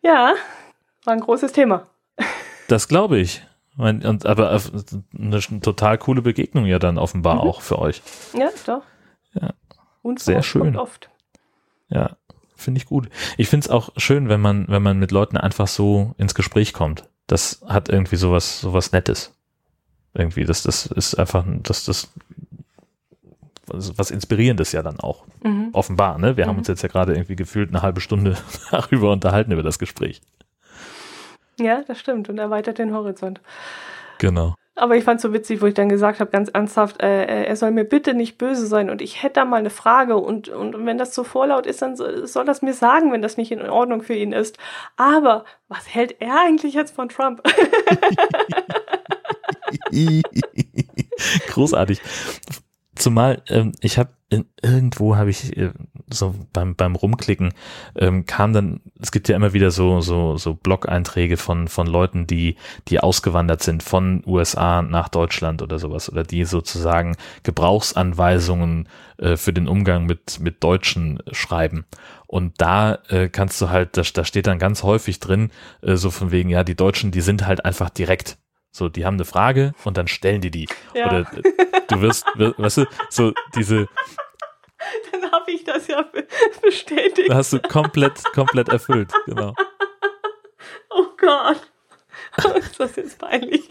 ja, war ein großes Thema. Das glaube ich. Mein- Und, aber eine total coole Begegnung ja dann offenbar Mhm. auch für euch. Ja, doch. Ja. Und Sehr schön. Oft. Ja, finde ich gut. Ich finde es auch schön, wenn man, wenn man mit Leuten einfach so ins Gespräch kommt. Das hat irgendwie sowas, sowas Nettes. Irgendwie, das, das ist einfach, das, das, was Inspirierendes ja dann auch. Mhm. Offenbar, ne? Wir haben Mhm. uns jetzt ja gerade irgendwie gefühlt eine halbe Stunde darüber unterhalten über das Gespräch. Ja, das stimmt und erweitert den Horizont. Genau. Aber ich fand so witzig, wo ich dann gesagt habe, ganz ernsthaft, äh, äh, er soll mir bitte nicht böse sein und ich hätte da mal eine Frage und, und wenn das so vorlaut ist, dann soll, soll das mir sagen, wenn das nicht in Ordnung für ihn ist. Aber was hält er eigentlich jetzt von Trump? Großartig. Zumal ähm, ich habe irgendwo habe ich äh, so beim beim Rumklicken ähm, kam dann es gibt ja immer wieder so so so Blog-Einträge von von Leuten die die ausgewandert sind von USA nach Deutschland oder sowas oder die sozusagen Gebrauchsanweisungen äh, für den Umgang mit mit Deutschen schreiben. Und da äh, kannst du halt da, da steht dann ganz häufig drin äh, so von wegen ja die Deutschen die sind halt einfach direkt so, die haben eine Frage und dann stellen die die. Ja. Oder äh, du wirst, wir- weißt du, so diese, dann habe ich das ja be- bestätigt. hast du komplett, komplett erfüllt, genau. Oh Gott. ist das jetzt peinlich?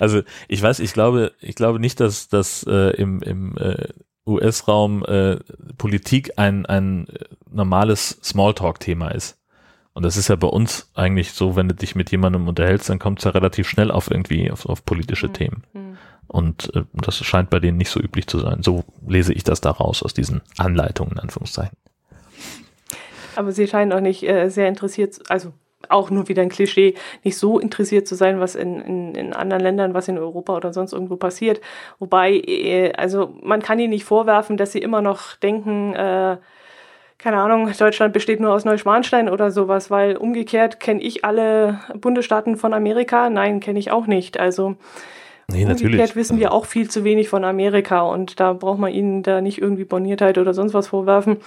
Also ich weiß, ich glaube, ich glaube nicht, dass das äh, im, im äh, US-Raum äh, Politik ein, ein äh, normales Smalltalk-Thema ist. Und das ist ja bei uns eigentlich so, wenn du dich mit jemandem unterhältst, dann kommt es ja relativ schnell auf irgendwie auf, auf politische Themen. Hm. Und äh, das scheint bei denen nicht so üblich zu sein. So lese ich das da raus aus diesen Anleitungen, in Anführungszeichen. Aber sie scheinen auch nicht äh, sehr interessiert, also auch nur wieder ein Klischee, nicht so interessiert zu sein, was in, in, in anderen Ländern, was in Europa oder sonst irgendwo passiert. Wobei, äh, also man kann ihnen nicht vorwerfen, dass sie immer noch denken, äh, keine Ahnung, Deutschland besteht nur aus Neuschwanstein oder sowas, weil umgekehrt kenne ich alle Bundesstaaten von Amerika. Nein, kenne ich auch nicht. Also Nee, natürlich. Umgekehrt wissen wir auch viel zu wenig von Amerika und da braucht man ihnen da nicht irgendwie Borniertheit oder sonst was vorwerfen.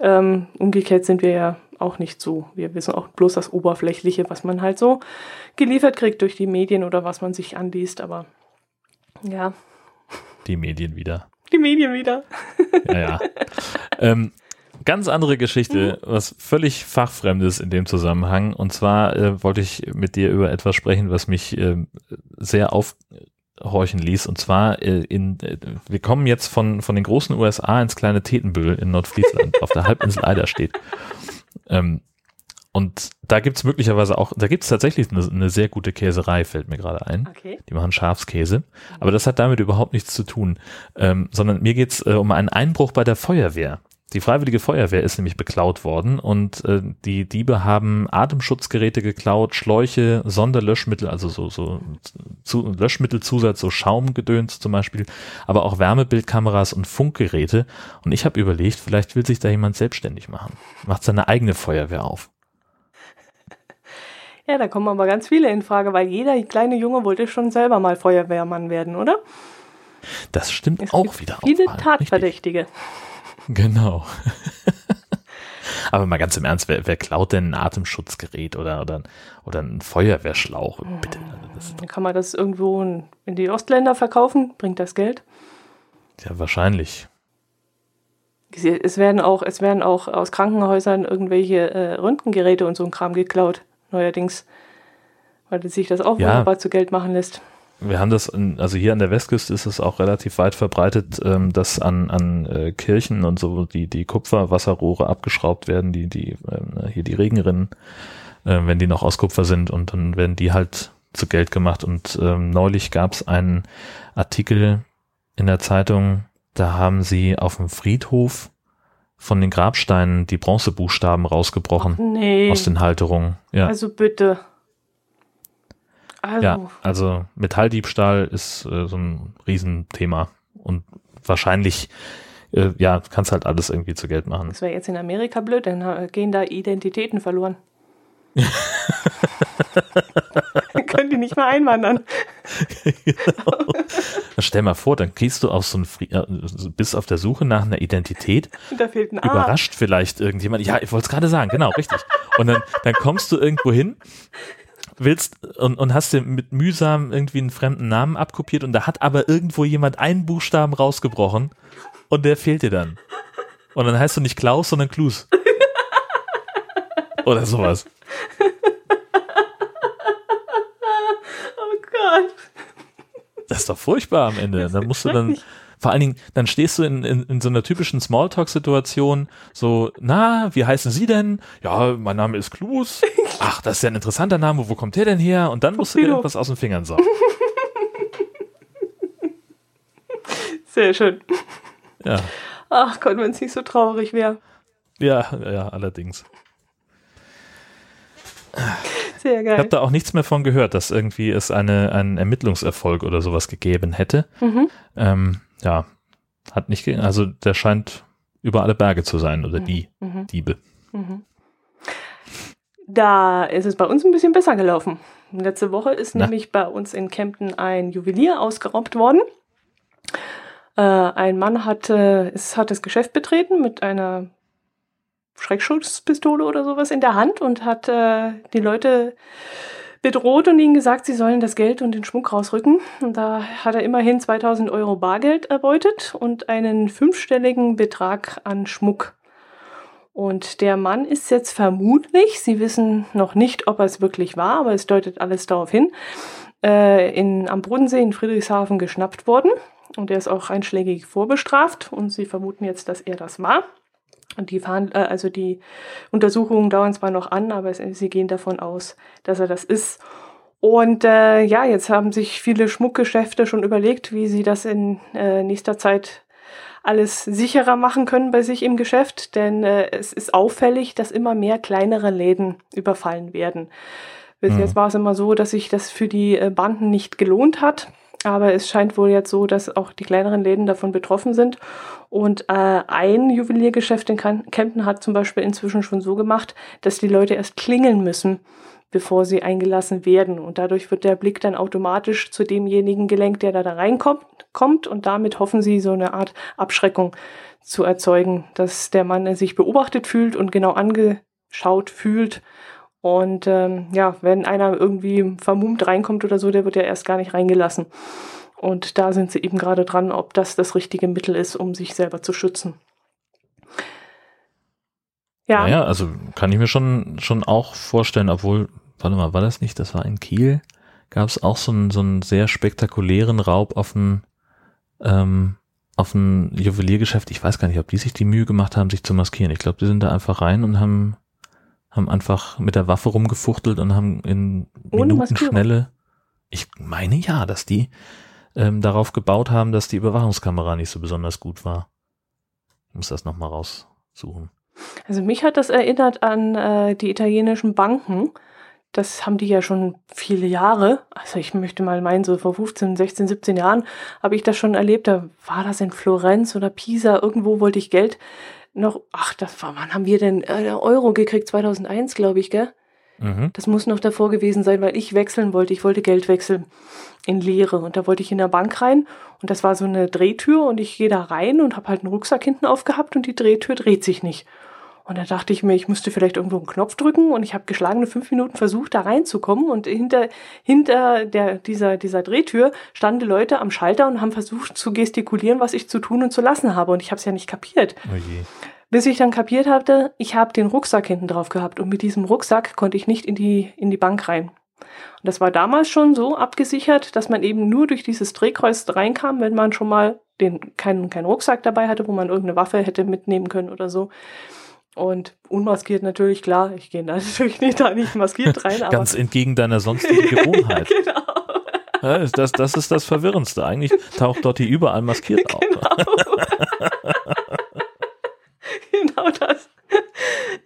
Ähm, umgekehrt sind wir ja auch nicht so. Wir wissen auch bloß das Oberflächliche, was man halt so geliefert kriegt durch die Medien oder was man sich anliest. Aber ja, Die Medien wieder. die Medien wieder. Ja, ja. ähm, ganz andere Geschichte, was völlig fachfremdes in dem Zusammenhang. Und zwar äh, wollte ich mit dir über etwas sprechen, was mich ähm, sehr aufhorchen ließ. Und zwar äh, in, äh, wir kommen jetzt von, von den großen USA ins kleine Tetenbüll in Nordfriesland auf der Halbinsel Eiderstedt. Ähm, und da gibt's möglicherweise auch, da gibt's tatsächlich eine, eine sehr gute Käserei, fällt mir gerade ein. Okay. Die machen Schafskäse. Aber das hat damit überhaupt nichts zu tun. Ähm, sondern mir geht's äh, um einen Einbruch bei der Feuerwehr. Die Freiwillige Feuerwehr ist nämlich beklaut worden und äh, die Diebe haben Atemschutzgeräte geklaut, Schläuche, Sonderlöschmittel, also so, so zu, Löschmittelzusatz, so Schaumgedöns zum Beispiel, aber auch Wärmebildkameras und Funkgeräte. Und ich habe überlegt, vielleicht will sich da jemand selbstständig machen, macht seine eigene Feuerwehr auf. Ja, da kommen aber ganz viele in Frage, weil jeder kleine Junge wollte schon selber mal Feuerwehrmann werden, oder? Das stimmt es auch wieder. Viele Tatverdächtige. Richtig. Genau. Aber mal ganz im Ernst, wer, wer klaut denn ein Atemschutzgerät oder, oder, oder ein Feuerwehrschlauch? Bitte. Also Dann kann man das irgendwo in die Ostländer verkaufen? Bringt das Geld? Ja, wahrscheinlich. Es werden auch, es werden auch aus Krankenhäusern irgendwelche äh, Röntgengeräte und so ein Kram geklaut, neuerdings. Weil sich das auch ja. wunderbar zu Geld machen lässt wir haben das, in, also hier an der Westküste ist es auch relativ weit verbreitet, ähm, dass an, an äh, Kirchen und so die, die Kupferwasserrohre abgeschraubt werden, die, die, äh, hier die Regenrinnen, äh, wenn die noch aus Kupfer sind und dann werden die halt zu Geld gemacht. Und ähm, neulich gab es einen Artikel in der Zeitung, da haben sie auf dem Friedhof von den Grabsteinen die Bronzebuchstaben rausgebrochen nee. aus den Halterungen. Ja. Also bitte. Also. Ja, also Metalldiebstahl ist äh, so ein Riesenthema und wahrscheinlich äh, ja, kannst halt alles irgendwie zu Geld machen. Das wäre jetzt in Amerika blöd, dann äh, gehen da Identitäten verloren. können die nicht mehr einwandern. genau. Stell mal vor, dann gehst du auf so ein, äh, bist auf der Suche nach einer Identität. Da fehlt ein A. Überrascht vielleicht irgendjemand. Ja, ich wollte es gerade sagen, genau, richtig. Und dann, dann kommst du irgendwo hin willst und, und hast dir mit mühsam irgendwie einen fremden Namen abkopiert und da hat aber irgendwo jemand einen Buchstaben rausgebrochen und der fehlt dir dann. Und dann heißt du nicht Klaus, sondern Klus. Oder sowas. Oh Gott. Das ist doch furchtbar am Ende. Dann musst du dann vor allen Dingen, dann stehst du in, in, in so einer typischen Smalltalk-Situation, so, na, wie heißen Sie denn? Ja, mein Name ist Klus. Ach, das ist ja ein interessanter Name, wo kommt der denn her? Und dann musst du dir irgendwas aus den Fingern saugen. Sehr schön. Ja. Ach Gott, wenn es nicht so traurig wäre. Ja, ja, allerdings. Sehr geil. Ich habe da auch nichts mehr von gehört, dass irgendwie es eine, einen Ermittlungserfolg oder sowas gegeben hätte. Mhm. Ähm, ja, hat nicht, also der scheint über alle Berge zu sein oder mhm. die mhm. Diebe. Mhm. Da ist es bei uns ein bisschen besser gelaufen. Letzte Woche ist Na? nämlich bei uns in Kempten ein Juwelier ausgeraubt worden. Äh, ein Mann hat, äh, es, hat das Geschäft betreten mit einer Schreckschusspistole oder sowas in der Hand und hat äh, die Leute bedroht und ihnen gesagt, sie sollen das Geld und den Schmuck rausrücken. Und da hat er immerhin 2000 Euro Bargeld erbeutet und einen fünfstelligen Betrag an Schmuck. Und der Mann ist jetzt vermutlich, Sie wissen noch nicht, ob er es wirklich war, aber es deutet alles darauf hin, äh, in, am Bodensee in Friedrichshafen geschnappt worden. Und er ist auch einschlägig vorbestraft. Und Sie vermuten jetzt, dass er das war. Und die, Verhand äh, also die Untersuchungen dauern zwar noch an, aber sie gehen davon aus, dass er das ist. Und äh, ja, jetzt haben sich viele Schmuckgeschäfte schon überlegt, wie sie das in äh, nächster Zeit alles sicherer machen können bei sich im Geschäft, denn äh, es ist auffällig, dass immer mehr kleinere Läden überfallen werden. Bis mhm. jetzt war es immer so, dass sich das für die äh, Banden nicht gelohnt hat. Aber es scheint wohl jetzt so, dass auch die kleineren Läden davon betroffen sind. Und äh, ein Juweliergeschäft in Kempten hat zum Beispiel inzwischen schon so gemacht, dass die Leute erst klingeln müssen, bevor sie eingelassen werden. Und dadurch wird der Blick dann automatisch zu demjenigen gelenkt, der da, da reinkommt. Kommt, und damit hoffen sie, so eine Art Abschreckung zu erzeugen, dass der Mann sich beobachtet fühlt und genau angeschaut fühlt und ähm, ja, wenn einer irgendwie vermummt reinkommt oder so, der wird ja erst gar nicht reingelassen. Und da sind sie eben gerade dran, ob das das richtige Mittel ist, um sich selber zu schützen. Ja. Naja, also kann ich mir schon, schon auch vorstellen, obwohl, warte mal, war das nicht, das war in Kiel, gab es auch so einen, so einen sehr spektakulären Raub auf ein, ähm, auf ein Juweliergeschäft. Ich weiß gar nicht, ob die sich die Mühe gemacht haben, sich zu maskieren. Ich glaube, die sind da einfach rein und haben haben einfach mit der Waffe rumgefuchtelt und haben in Minutenschnelle, ich meine ja, dass die ähm, darauf gebaut haben, dass die Überwachungskamera nicht so besonders gut war. Ich muss das nochmal raus, suchen. Also mich hat das erinnert an äh, die italienischen Banken. Das haben die ja schon viele Jahre. Also ich möchte mal meinen, so vor 15, 16, 17 Jahren habe ich das schon erlebt. Da war das in Florenz oder Pisa. Irgendwo wollte ich Geld noch. Ach, das war, wann haben wir denn äh, Euro gekriegt? 2001, glaube ich, gell? Mhm. Das muss noch davor gewesen sein, weil ich wechseln wollte. Ich wollte Geld wechseln in Lehre und da wollte ich in der Bank rein und das war so eine Drehtür und ich gehe da rein und habe halt einen Rucksack hinten aufgehabt und die Drehtür dreht sich nicht. Und da dachte ich mir, ich müsste vielleicht irgendwo einen Knopf drücken und ich habe geschlagene fünf Minuten versucht, da reinzukommen und hinter, hinter der, dieser, dieser Drehtür standen Leute am Schalter und haben versucht zu gestikulieren, was ich zu tun und zu lassen habe und ich habe es ja nicht kapiert. Oh Bis ich dann kapiert hatte, ich habe den Rucksack hinten drauf gehabt und mit diesem Rucksack konnte ich nicht in die, in die Bank rein. Und das war damals schon so abgesichert, dass man eben nur durch dieses Drehkreuz reinkam, wenn man schon mal den, keinen, keinen Rucksack dabei hatte, wo man irgendeine Waffe hätte mitnehmen können oder so. Und unmaskiert natürlich, klar, ich gehe da natürlich nicht, da nicht maskiert rein. Aber Ganz entgegen deiner sonstigen Gewohnheit. genau. Ja, das, das ist das Verwirrendste. Eigentlich taucht dort die überall maskiert auf. Genau. genau das.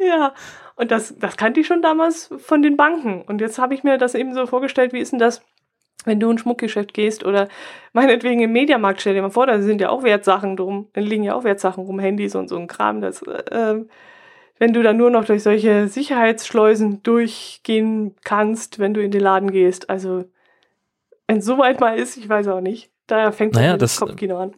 Ja, und das, das kannte ich schon damals von den Banken. Und jetzt habe ich mir das eben so vorgestellt, wie ist denn das, wenn du in ein Schmuckgeschäft gehst oder meinetwegen im Mediamarkt, stell dir mal vor, da sind ja auch Wertsachen drum, da liegen ja auch Wertsachen rum, Handys und so ein Kram. Das, äh, wenn du dann nur noch durch solche Sicherheitsschleusen durchgehen kannst, wenn du in den Laden gehst. Also, wenn es soweit mal ist, ich weiß auch nicht. Da fängt naja, das Kopfkino an.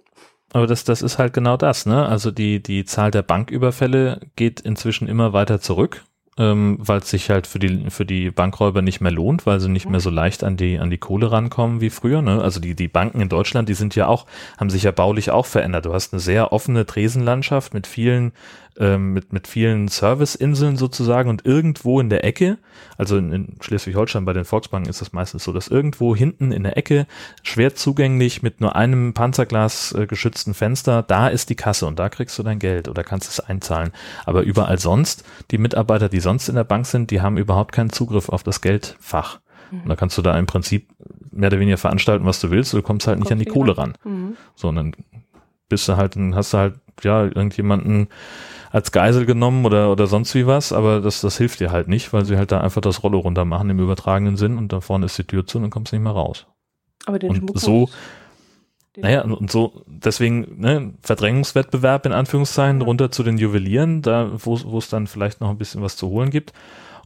Aber das, das ist halt genau das, ne? Also die, die Zahl der Banküberfälle geht inzwischen immer weiter zurück ähm, weil es sich halt für die, für die Bankräuber nicht mehr lohnt, weil sie nicht mehr so leicht an die, an die Kohle rankommen wie früher. Ne? Also die, die Banken in Deutschland, die sind ja auch, haben sich ja baulich auch verändert. Du hast eine sehr offene Tresenlandschaft mit vielen ähm, mit, mit vielen Serviceinseln sozusagen und irgendwo in der Ecke, also in, in Schleswig-Holstein bei den Volksbanken ist das meistens so, dass irgendwo hinten in der Ecke, schwer zugänglich mit nur einem Panzerglas äh, geschützten Fenster, da ist die Kasse und da kriegst du dein Geld oder kannst es einzahlen. Aber überall sonst, die Mitarbeiter, die sonst in der Bank sind, die haben überhaupt keinen Zugriff auf das Geldfach. Und da kannst du da im Prinzip mehr oder weniger veranstalten, was du willst, du kommst halt nicht Kommt an die Kohle ran. Mhm. So, und dann bist du halt, hast du halt, ja, irgendjemanden als Geisel genommen oder, oder sonst wie was, aber das, das hilft dir halt nicht, weil sie halt da einfach das Rollo runter machen im übertragenen Sinn und da vorne ist die Tür zu und dann kommst du nicht mehr raus. Aber den und Schmuck so, naja, und so, deswegen, ne, Verdrängungswettbewerb in Anführungszeichen, ja. runter zu den Juwelieren, da, wo es dann vielleicht noch ein bisschen was zu holen gibt.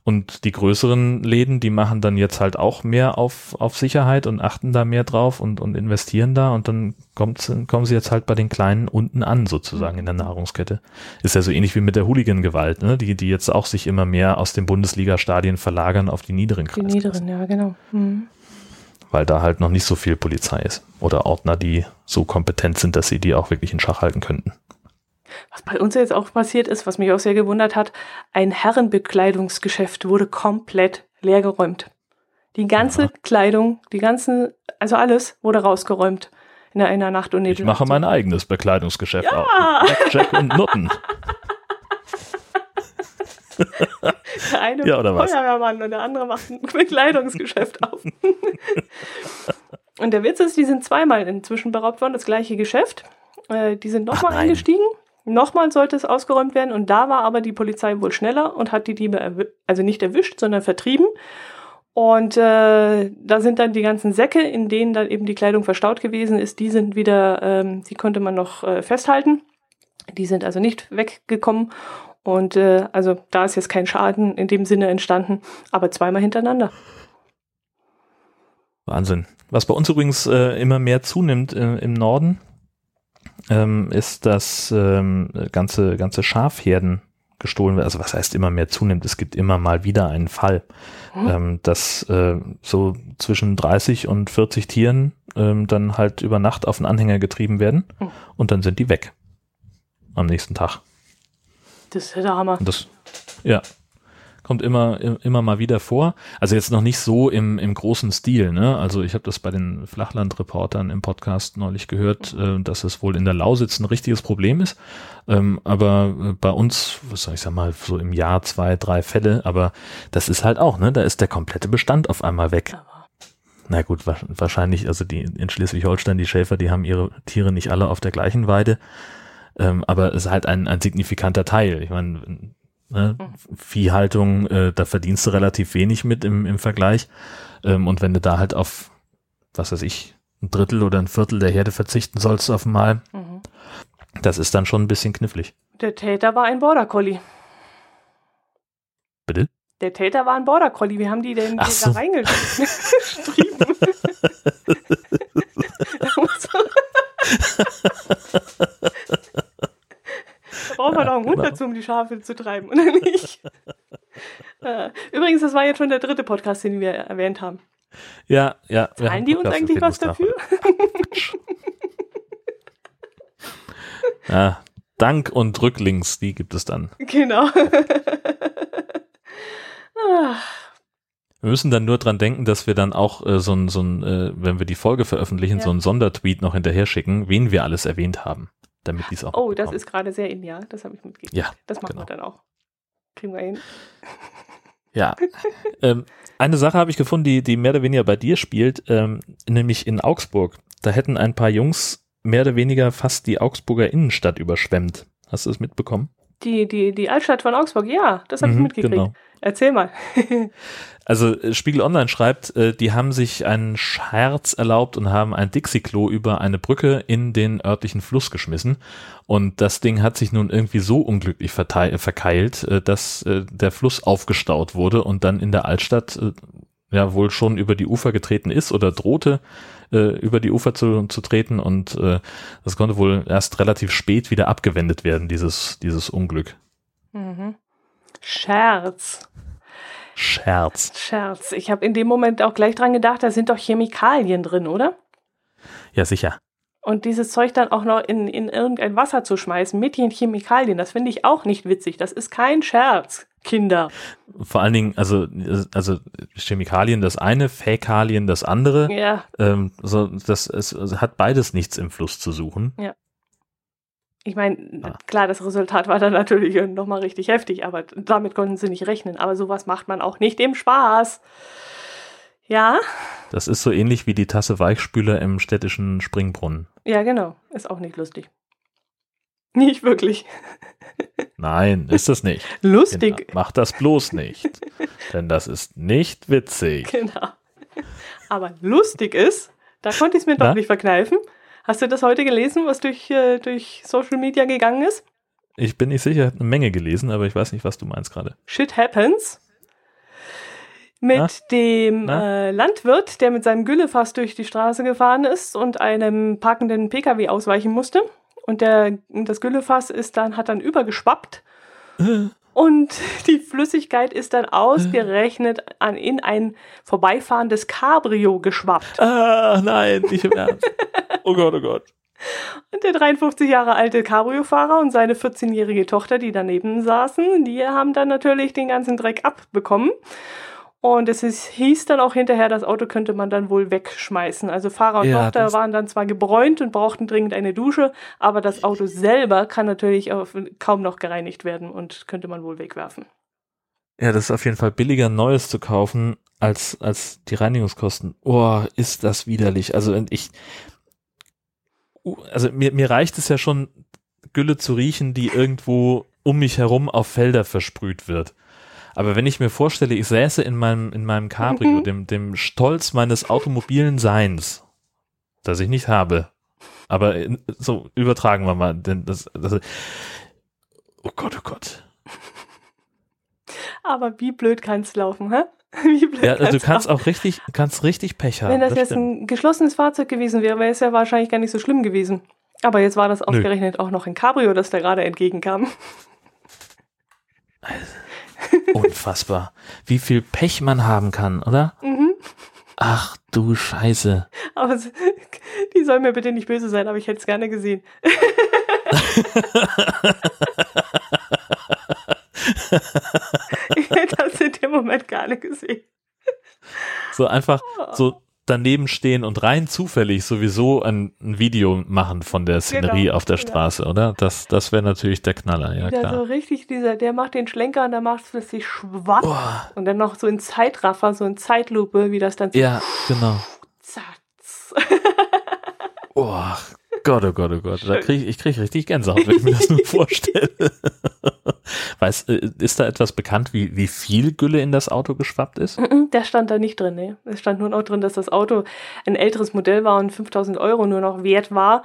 Und die größeren Läden, die machen dann jetzt halt auch mehr auf, auf Sicherheit und achten da mehr drauf und, und investieren da und dann kommt, kommen sie jetzt halt bei den Kleinen unten an, sozusagen in der Nahrungskette. Ist ja so ähnlich wie mit der Hooligan-Gewalt, ne? die, die jetzt auch sich immer mehr aus den Bundesliga-Stadien verlagern auf die niederen Kreise. Die niederen, ja, genau. Mhm. Weil da halt noch nicht so viel Polizei ist oder Ordner, die so kompetent sind, dass sie die auch wirklich in Schach halten könnten. Was bei uns jetzt auch passiert ist, was mich auch sehr gewundert hat, ein Herrenbekleidungsgeschäft wurde komplett leergeräumt. Die ganze Aha. Kleidung, die ganzen, also alles wurde rausgeräumt in einer Nacht- und Nebel. Ich mache mein eigenes Bekleidungsgeschäft ja. auf. Jack und Nutten. Der eine ja, oder was? Feuerwehrmann und der andere macht ein Bekleidungsgeschäft auf. und der Witz ist, die sind zweimal inzwischen beraubt worden, das gleiche Geschäft. Äh, die sind nochmal eingestiegen Nochmal sollte es ausgeräumt werden und da war aber die Polizei wohl schneller und hat die Diebe also nicht erwischt, sondern vertrieben. Und äh, da sind dann die ganzen Säcke, in denen dann eben die Kleidung verstaut gewesen ist, die sind wieder, ähm, die konnte man noch äh, festhalten. Die sind also nicht weggekommen. Und äh, also da ist jetzt kein Schaden in dem Sinne entstanden, aber zweimal hintereinander. Wahnsinn. Was bei uns übrigens äh, immer mehr zunimmt äh, im Norden, ähm, ist, dass ähm, ganze, ganze Schafherden gestohlen werden. Also was heißt immer mehr zunimmt? Es gibt immer mal wieder einen Fall, mhm. ähm, dass äh, so zwischen 30 und 40 Tieren ähm, dann halt über Nacht auf den Anhänger getrieben werden mhm. und dann sind die weg am nächsten Tag. Das ist der Hammer. Das, ja, kommt immer, immer mal wieder vor. Also jetzt noch nicht so im, im großen Stil. Ne? Also ich habe das bei den Flachlandreportern im Podcast neulich gehört, äh, dass es wohl in der Lausitz ein richtiges Problem ist. Ähm, aber äh, bei uns, was soll ich sagen mal, so im Jahr zwei, drei Fälle. Aber das ist halt auch, ne? Da ist der komplette Bestand auf einmal weg. Na gut, wahrscheinlich, also die in Schleswig-Holstein, die Schäfer, die haben ihre Tiere nicht alle auf der gleichen Weide. Ähm, aber es ist halt ein, ein signifikanter Teil. Ich meine, ne, Mhm. Viehhaltung, äh, da verdienst du relativ wenig mit im, im Vergleich. Ähm, und wenn du da halt auf, was weiß ich, ein Drittel oder ein Viertel der Herde verzichten sollst auf einmal, Mhm. das ist dann schon ein bisschen knifflig. Der Täter war ein Border Collie. Bitte? Der Täter war ein Border Collie. Wie haben die denn Ach hier so. da reingestrieben? braucht man doch einen Hund genau. dazu, um die Schafe zu treiben, oder nicht? Äh, Übrigens, das war jetzt schon der dritte Podcast, den wir erwähnt haben. Ja, ja. Zahlen die uns eigentlich was dafür? Ja, Dank und Rücklinks, die gibt es dann. Genau. Ah, Wir müssen dann nur dran denken, dass wir dann auch äh, so ein, so ein äh, wenn wir die Folge veröffentlichen, Ja. so einen Sondertweet noch hinterher schicken, wen wir alles erwähnt haben, damit die es auch oh, das ist gerade sehr in, ja. Das habe ich mitgekriegt. Ja, Das machen genau. wir dann auch. Kriegen wir hin. Ja. ähm, eine Sache habe ich gefunden, die, die mehr oder weniger bei dir spielt, ähm, nämlich in Augsburg. Da hätten ein paar Jungs mehr oder weniger fast die Augsburger Innenstadt überschwemmt. Hast du es mitbekommen? Die, die, die Altstadt von Augsburg, ja, das habe ich Mhm, mitgekriegt. genau. Erzähl mal. Also äh, Spiegel Online schreibt, äh, die haben sich einen Scherz erlaubt und haben ein Dixie-Klo über eine Brücke in den örtlichen Fluss geschmissen. Und das Ding hat sich nun irgendwie so unglücklich vertei- verkeilt, äh, dass äh, der Fluss aufgestaut wurde und dann in der Altstadt äh, ja wohl schon über die Ufer getreten ist oder drohte äh, über die Ufer zu, zu treten und äh, das konnte wohl erst relativ spät wieder abgewendet werden, dieses, dieses Unglück. Mhm. Scherz. Scherz. Scherz. Ich habe in dem Moment auch gleich dran gedacht, da sind doch Chemikalien drin, oder? Ja, sicher. Und dieses Zeug dann auch noch in, in irgendein Wasser zu schmeißen mit den Chemikalien, das finde ich auch nicht witzig. Das ist kein Scherz, Kinder. Vor allen Dingen, also, also Chemikalien das eine, Fäkalien das andere. Ja, Ähm, so, das es, es hat beides nichts im Fluss zu suchen. Ich meine, Ah. klar, das Resultat war dann natürlich nochmal richtig heftig, aber damit konnten sie nicht rechnen. Aber sowas macht man auch nicht im Spaß. Ja, Das ist so ähnlich wie die Tasse Weichspüler im städtischen Springbrunnen. ja, genau. Ist auch nicht lustig. Nicht wirklich. Nein, ist es nicht. Lustig. Kinder, macht das bloß nicht. Denn das ist nicht witzig. Genau. Aber lustig ist, da konnte ich es mir doch Na? nicht verkneifen. Hast du das heute gelesen, was durch, äh, durch Social Media gegangen ist? Ich bin nicht sicher, ich habe eine Menge gelesen, aber ich weiß nicht, was du meinst gerade. Shit Happens. Mit Na? dem Na? äh, Landwirt, der mit seinem Güllefass durch die Straße gefahren ist und einem parkenden Pkw ausweichen musste. Und der, das Güllefass ist dann, hat dann übergeschwappt. Und die Flüssigkeit ist dann ausgerechnet an, in ein vorbeifahrendes Cabrio geschwappt. Ah, nein, nicht im Ernst. Oh Gott, oh Gott. Und der 53 Jahre alte Cabrio-Fahrer und seine 14-jährige Tochter, die daneben saßen, die haben dann natürlich den ganzen Dreck abbekommen. Und es ist, hieß dann auch hinterher, das Auto könnte man dann wohl wegschmeißen. Also Fahrer und Ja, Tochter waren dann zwar gebräunt und brauchten dringend eine Dusche, aber das Auto selber kann natürlich auf, kaum noch gereinigt werden und könnte man wohl wegwerfen. Ja, das ist auf jeden Fall billiger, Neues zu kaufen, als, als die Reinigungskosten. Oh, ist das widerlich. Also ich, also mir, mir reicht es ja schon, Gülle zu riechen, die irgendwo um mich herum auf Felder versprüht wird. Aber wenn ich mir vorstelle, ich säße in meinem, in meinem Cabrio, Mhm. dem, dem Stolz meines automobilen Seins, das ich nicht habe, aber in, so übertragen wir mal, denn das, das, oh Gott, oh Gott. Aber wie blöd kann es laufen, hä? Wie blöd Ja, also du kann's kannst laufen? auch richtig, kannst richtig Pech haben. Wenn das, jetzt stimmt. ein geschlossenes Fahrzeug gewesen wäre, wäre es ja wahrscheinlich gar nicht so schlimm gewesen. Aber jetzt war das ausgerechnet auch noch ein Cabrio, das da gerade entgegenkam. Unfassbar. Wie viel Pech man haben kann, oder? Mhm. Ach du Scheiße. Aber es- die soll mir bitte nicht böse sein, aber ich hätte es gerne gesehen. ich hätte das in dem Moment gerne gesehen. So einfach so daneben stehen und rein zufällig sowieso ein, ein Video machen von der Szenerie Genau, auf der genau. Straße, oder? Das, das wäre natürlich der Knaller, ja Der so klar. richtig, dieser, der macht den Schlenker und dann macht es plötzlich schwapp. Boah, Und dann noch so in Zeitraffer, so in Zeitlupe, wie das dann so ja, genau. zatz. Oh, Gott, oh Gott, oh Gott. Da krieg ich, ich krieg richtig Gänsehaut, wenn ich mir das nur vorstelle. Weißt, äh, ist da etwas bekannt, wie, wie viel Gülle in das Auto geschwappt ist? Der stand da nicht drin, ne. Es stand nur noch drin, dass das Auto ein älteres Modell war und 5000 Euro nur noch wert war.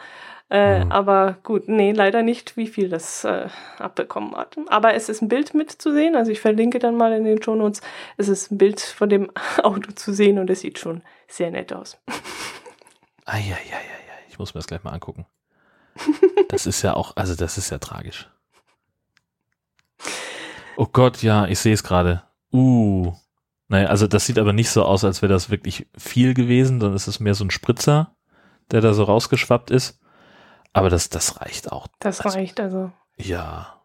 Äh, mhm. Aber gut, nee, leider nicht, wie viel das äh, abbekommen hat. Aber es ist ein Bild mitzusehen, also ich verlinke dann mal in den Shownotes. Es ist ein Bild von dem Auto zu sehen und es sieht schon sehr nett aus. Eieieiei, ich muss mir das gleich mal angucken. Das ist ja auch, also das ist ja tragisch. Oh Gott, ja, ich sehe es gerade. Uh. Naja, also das sieht aber nicht so aus, als wäre das wirklich viel gewesen, sondern es ist mehr so ein Spritzer, der da so rausgeschwappt ist. Aber das, das reicht auch. Das also, reicht also. Ja.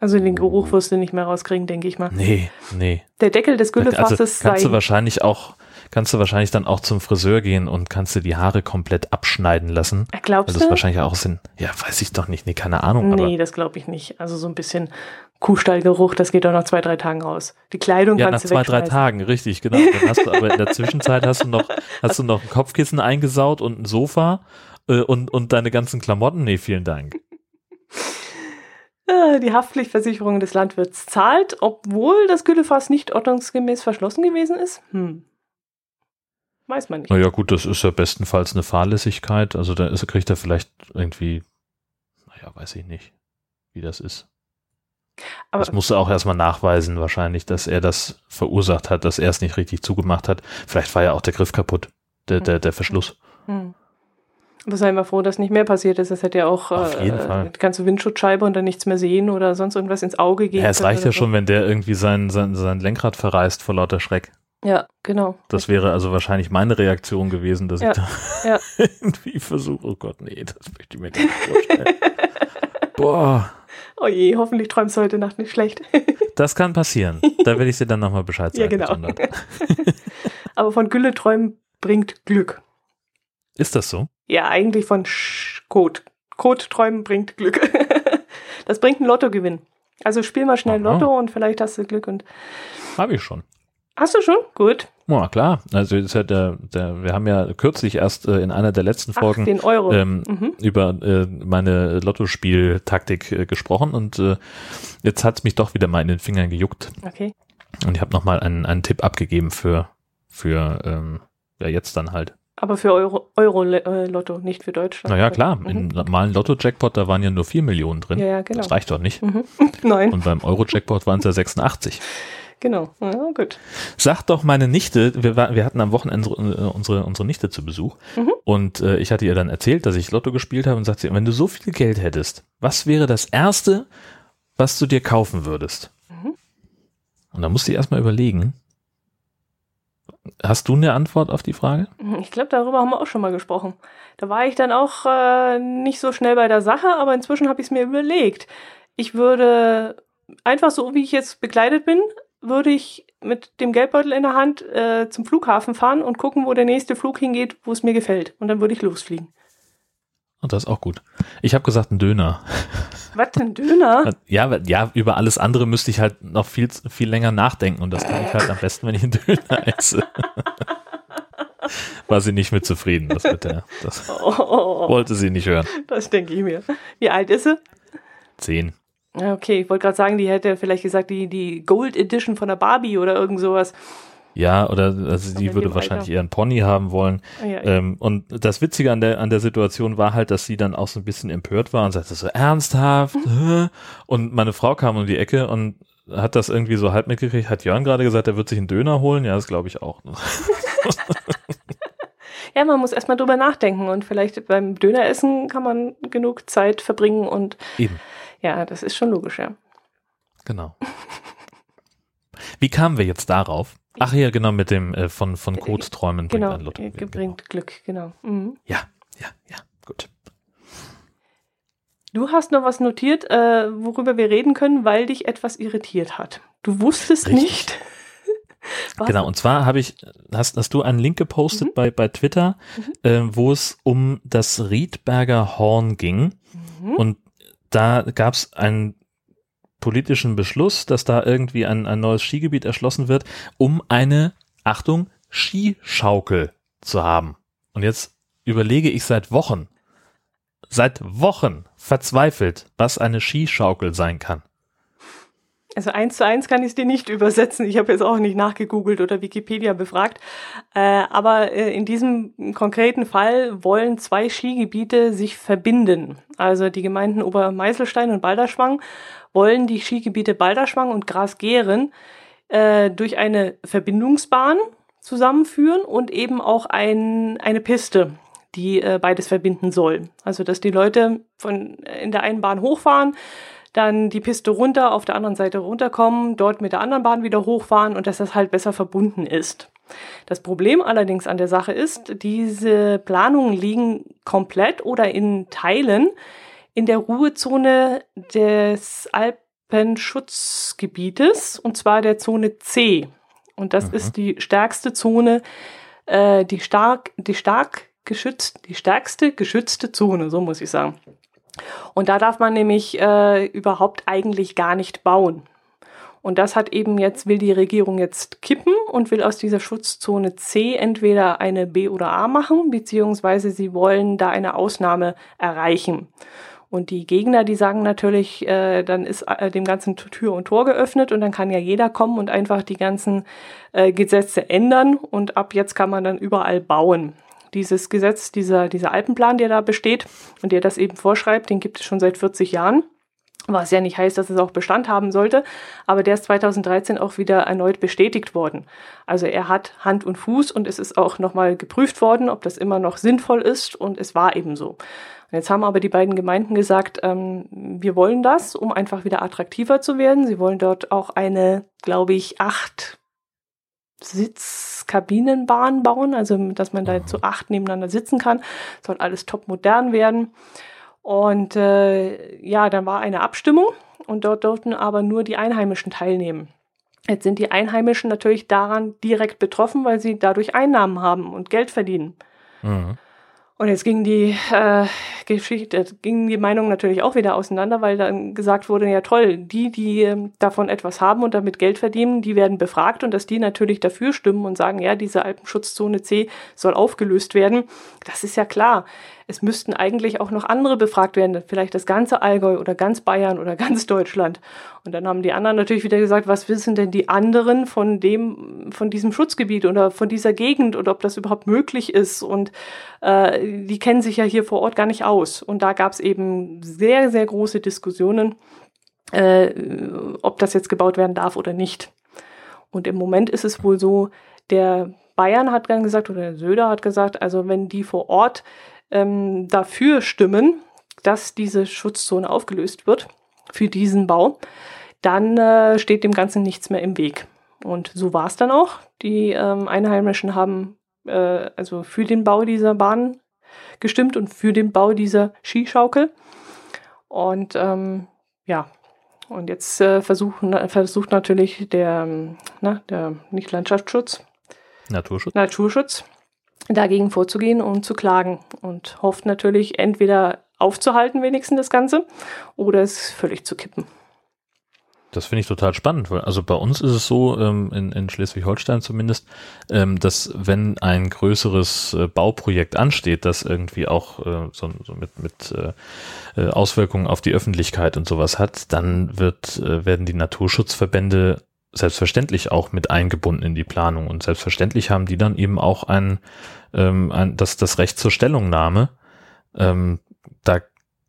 Also den Geruch wirst du nicht mehr rauskriegen, denke ich mal. Nee, nee. Der Deckel des Güllefasses also, kannst du wahrscheinlich auch kannst du wahrscheinlich dann auch zum Friseur gehen und kannst dir die Haare komplett abschneiden lassen. Glaubst du? Das wahrscheinlich auch sind, ja, weiß ich doch nicht, nee, keine Ahnung. Nee, aber das glaube ich nicht. Also so ein bisschen Kuhstallgeruch, das geht doch nach zwei, drei Tagen raus. Die Kleidung ja, kannst du Ja, nach zwei, drei Tagen, richtig, genau. Dann hast du aber in der Zwischenzeit hast du noch, hast du noch ein Kopfkissen eingesaut und ein Sofa äh, und, und deine ganzen Klamotten. Nee, vielen Dank. Äh, die Haftpflichtversicherung des Landwirts zahlt, obwohl das Güllefass nicht ordnungsgemäß verschlossen gewesen ist? Hm. Weiß man nicht. Naja, gut, das ist ja bestenfalls eine Fahrlässigkeit. Also da ist, kriegt er vielleicht irgendwie, naja, weiß ich nicht, wie das ist. Aber das musste auch erstmal nachweisen, wahrscheinlich, dass er das verursacht hat, dass er es nicht richtig zugemacht hat. Vielleicht war ja auch der Griff kaputt, der, der, der Verschluss. Hm. Aber sei mal froh, dass nicht mehr passiert ist. Das hätte ja auch Auf jeden äh, Fall. die ganze Windschutzscheibe und dann nichts mehr sehen oder sonst irgendwas ins Auge gehen. Ja, es reicht ja so. schon, wenn der irgendwie sein, sein, sein Lenkrad verreißt vor lauter Schreck. Ja, genau. Das wäre also wahrscheinlich meine Reaktion gewesen, dass ja, ich da ja. irgendwie versuche, oh Gott, nee, das möchte ich mir gar nicht vorstellen. Boah. Oh je, hoffentlich träumst du heute Nacht nicht schlecht. das kann passieren. Da werde ich dir dann nochmal Bescheid sagen. Ja, genau. Aber von Gülle träumen bringt Glück. Ist das so? Ja, eigentlich von Sch Code. Code träumen bringt Glück. das bringt einen Lottogewinn. Also spiel mal schnell Aha. Lotto und vielleicht hast du Glück und. Habe ich schon. Hast du schon? Gut. Ja, klar. Also ist ja der, der, wir haben ja kürzlich erst äh, in einer der letzten Folgen Ach, den Euro. Ähm, mhm. über äh, meine Lottospieltaktik äh, gesprochen und äh, jetzt hat's mich doch wieder mal in den Fingern gejuckt. Okay. Und ich habe nochmal einen, einen Tipp abgegeben für, für ähm, ja jetzt dann halt. Aber für Euro, Euro äh, Lotto, nicht für Deutschland. Naja, klar. Mhm. Im normalen Lotto-Jackpot, da waren ja nur 4 Millionen drin. Ja, ja, genau. Das reicht doch nicht. Mhm. Nein. Und beim Euro-Jackpot waren es ja 86. Genau, ja, gut. Sagt doch meine Nichte, wir, wir hatten am Wochenende unsere, unsere Nichte zu Besuch mhm. und äh, ich hatte ihr dann erzählt, dass ich Lotto gespielt habe und sagt sie, wenn du so viel Geld hättest, was wäre das Erste, was du dir kaufen würdest? Mhm. Und da musste ich erstmal überlegen. Hast du eine Antwort auf die Frage? Mhm, ich glaube, darüber haben wir auch schon mal gesprochen. Da war ich dann auch äh, nicht so schnell bei der Sache, aber inzwischen habe ich es mir überlegt. Ich würde einfach so, wie ich jetzt bekleidet bin, würde ich mit dem Geldbeutel in der Hand äh, zum Flughafen fahren und gucken, wo der nächste Flug hingeht, wo es mir gefällt. Und dann würde ich losfliegen. Und das ist auch gut. Ich habe gesagt, ein Döner. Was, ein Döner? Ja, ja, über alles andere müsste ich halt noch viel, viel länger nachdenken. Und das kann ich halt am besten, wenn ich einen Döner esse. War sie nicht mit zufrieden. Das, mit der, das oh, wollte sie nicht hören. Das denke ich mir. Wie alt ist sie? Zehn. Okay, ich wollte gerade sagen, die hätte vielleicht gesagt, die, die Gold Edition von der Barbie oder irgend sowas. Ja, oder also die würde wahrscheinlich eher einen Pony haben wollen. Ah, ja, ähm, und das Witzige an der, an der Situation war halt, dass sie dann auch so ein bisschen empört war und sagte so ernsthaft. Mhm. Und meine Frau kam um die Ecke und hat das irgendwie so halb mitgekriegt. Hat Jörn gerade gesagt, er wird sich einen Döner holen? Ja, das glaube ich auch. ja, man muss erstmal drüber nachdenken und vielleicht beim Döneressen kann man genug Zeit verbringen und Eben. Ja, das ist schon logisch, ja. Genau. Wie kamen wir jetzt darauf? Ach ja, genau, mit dem äh, von, von Code-Träumen genau, bringt ein Lotto. Genau, bringt Glück, genau. Mhm. Ja, ja, ja, gut. Du hast noch was notiert, äh, worüber wir reden können, weil dich etwas irritiert hat. Du wusstest Richtig. nicht. genau, und zwar habe ich, hast, hast du einen Link gepostet mhm. bei, bei Twitter, mhm. äh, wo es um das Riedberger Horn ging. Mhm. Und da gab es einen politischen Beschluss, dass da irgendwie ein, ein neues Skigebiet erschlossen wird, um eine, Achtung, Skischaukel zu haben. Und jetzt überlege ich seit Wochen, seit Wochen verzweifelt, was eine Skischaukel sein kann. Also eins zu eins kann ich es dir nicht übersetzen. Ich habe jetzt auch nicht nachgegoogelt oder Wikipedia befragt. Äh, aber äh, in diesem konkreten Fall wollen zwei Skigebiete sich verbinden. Also die Gemeinden Obermeißelstein und Balderschwang wollen die Skigebiete Balderschwang und Grasgären äh, durch eine Verbindungsbahn zusammenführen und eben auch ein, eine Piste, die äh, beides verbinden soll. Also dass die Leute von in der einen Bahn hochfahren, dann die Piste runter, auf der anderen Seite runterkommen, dort mit der anderen Bahn wieder hochfahren und dass das halt besser verbunden ist. Das Problem allerdings an der Sache ist, diese Planungen liegen komplett oder in Teilen in der Ruhezone des Alpenschutzgebietes und zwar der Zone C. Und das mhm. ist die stärkste Zone, äh, die stark, die stark geschützt, die stärkste geschützte Zone, so muss ich sagen. Und da darf man nämlich äh, überhaupt eigentlich gar nicht bauen. Und das hat eben jetzt, will die Regierung jetzt kippen und will aus dieser Schutzzone C entweder eine B oder A machen, beziehungsweise sie wollen da eine Ausnahme erreichen. Und die Gegner, die sagen natürlich, äh, dann ist äh, dem ganzen Tür und Tor geöffnet und dann kann ja jeder kommen und einfach die ganzen äh, Gesetze ändern und ab jetzt kann man dann überall bauen dieses Gesetz, dieser, dieser Alpenplan, der da besteht und der das eben vorschreibt, den gibt es schon seit 40 Jahren. Was ja nicht heißt, dass es auch Bestand haben sollte, aber der ist 2013 auch wieder erneut bestätigt worden. Also er hat Hand und Fuß und es ist auch nochmal geprüft worden, ob das immer noch sinnvoll ist und es war eben so. Und jetzt haben aber die beiden Gemeinden gesagt, ähm, wir wollen das, um einfach wieder attraktiver zu werden. Sie wollen dort auch eine, glaube ich, acht Sitzkabinenbahn bauen, also dass man da zu acht nebeneinander sitzen kann. Soll alles top modern werden. Und äh, ja, dann war eine Abstimmung und dort durften aber nur die Einheimischen teilnehmen. Jetzt sind die Einheimischen natürlich daran direkt betroffen, weil sie dadurch Einnahmen haben und Geld verdienen. Mhm. Und jetzt ging die äh, Geschichte, ging die Meinung natürlich auch wieder auseinander, weil dann gesagt wurde, ja toll, die, die äh, davon etwas haben und damit Geld verdienen, die werden befragt und dass die natürlich dafür stimmen und sagen, ja, diese Alpenschutzzone C soll aufgelöst werden, das ist ja klar es müssten eigentlich auch noch andere befragt werden, vielleicht das ganze Allgäu oder ganz Bayern oder ganz Deutschland. Und dann haben die anderen natürlich wieder gesagt, was wissen denn die anderen von dem, von diesem Schutzgebiet oder von dieser Gegend oder ob das überhaupt möglich ist. Und äh, die kennen sich ja hier vor Ort gar nicht aus. Und da gab es eben sehr, sehr große Diskussionen, äh, ob das jetzt gebaut werden darf oder nicht. Und im Moment ist es wohl so, der Bayern hat dann gesagt, oder der Söder hat gesagt, also wenn die vor Ort ähm, dafür stimmen, dass diese Schutzzone aufgelöst wird für diesen Bau, dann äh, steht dem Ganzen nichts mehr im Weg. Und so war es dann auch. Die ähm, Einheimischen haben äh, also für den Bau dieser Bahn gestimmt und für den Bau dieser Skischaukel. Und ähm, ja, und jetzt äh, versuchen, versucht natürlich der, ähm, na, der nicht Landschaftsschutz, Naturschutz. Naturschutz dagegen vorzugehen und zu klagen und hofft natürlich entweder aufzuhalten wenigstens das Ganze oder es völlig zu kippen. Das finde ich total spannend, weil also bei uns ist es so, ähm, in, in Schleswig-Holstein zumindest, ähm, dass wenn ein größeres äh, Bauprojekt ansteht, das irgendwie auch äh, so, so, mit, mit äh, äh Auswirkungen auf die Öffentlichkeit und sowas hat, dann wird, äh, werden die Naturschutzverbände selbstverständlich auch mit eingebunden in die Planung und selbstverständlich haben die dann eben auch ein, ähm, ein das, das Recht zur Stellungnahme. Ähm, da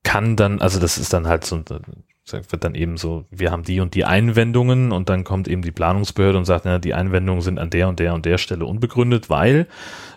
kann dann, also das ist dann halt so, wird dann eben so, wir haben die und die Einwendungen und dann kommt eben die Planungsbehörde und sagt, ja, die Einwendungen sind an der und der und der Stelle unbegründet, weil,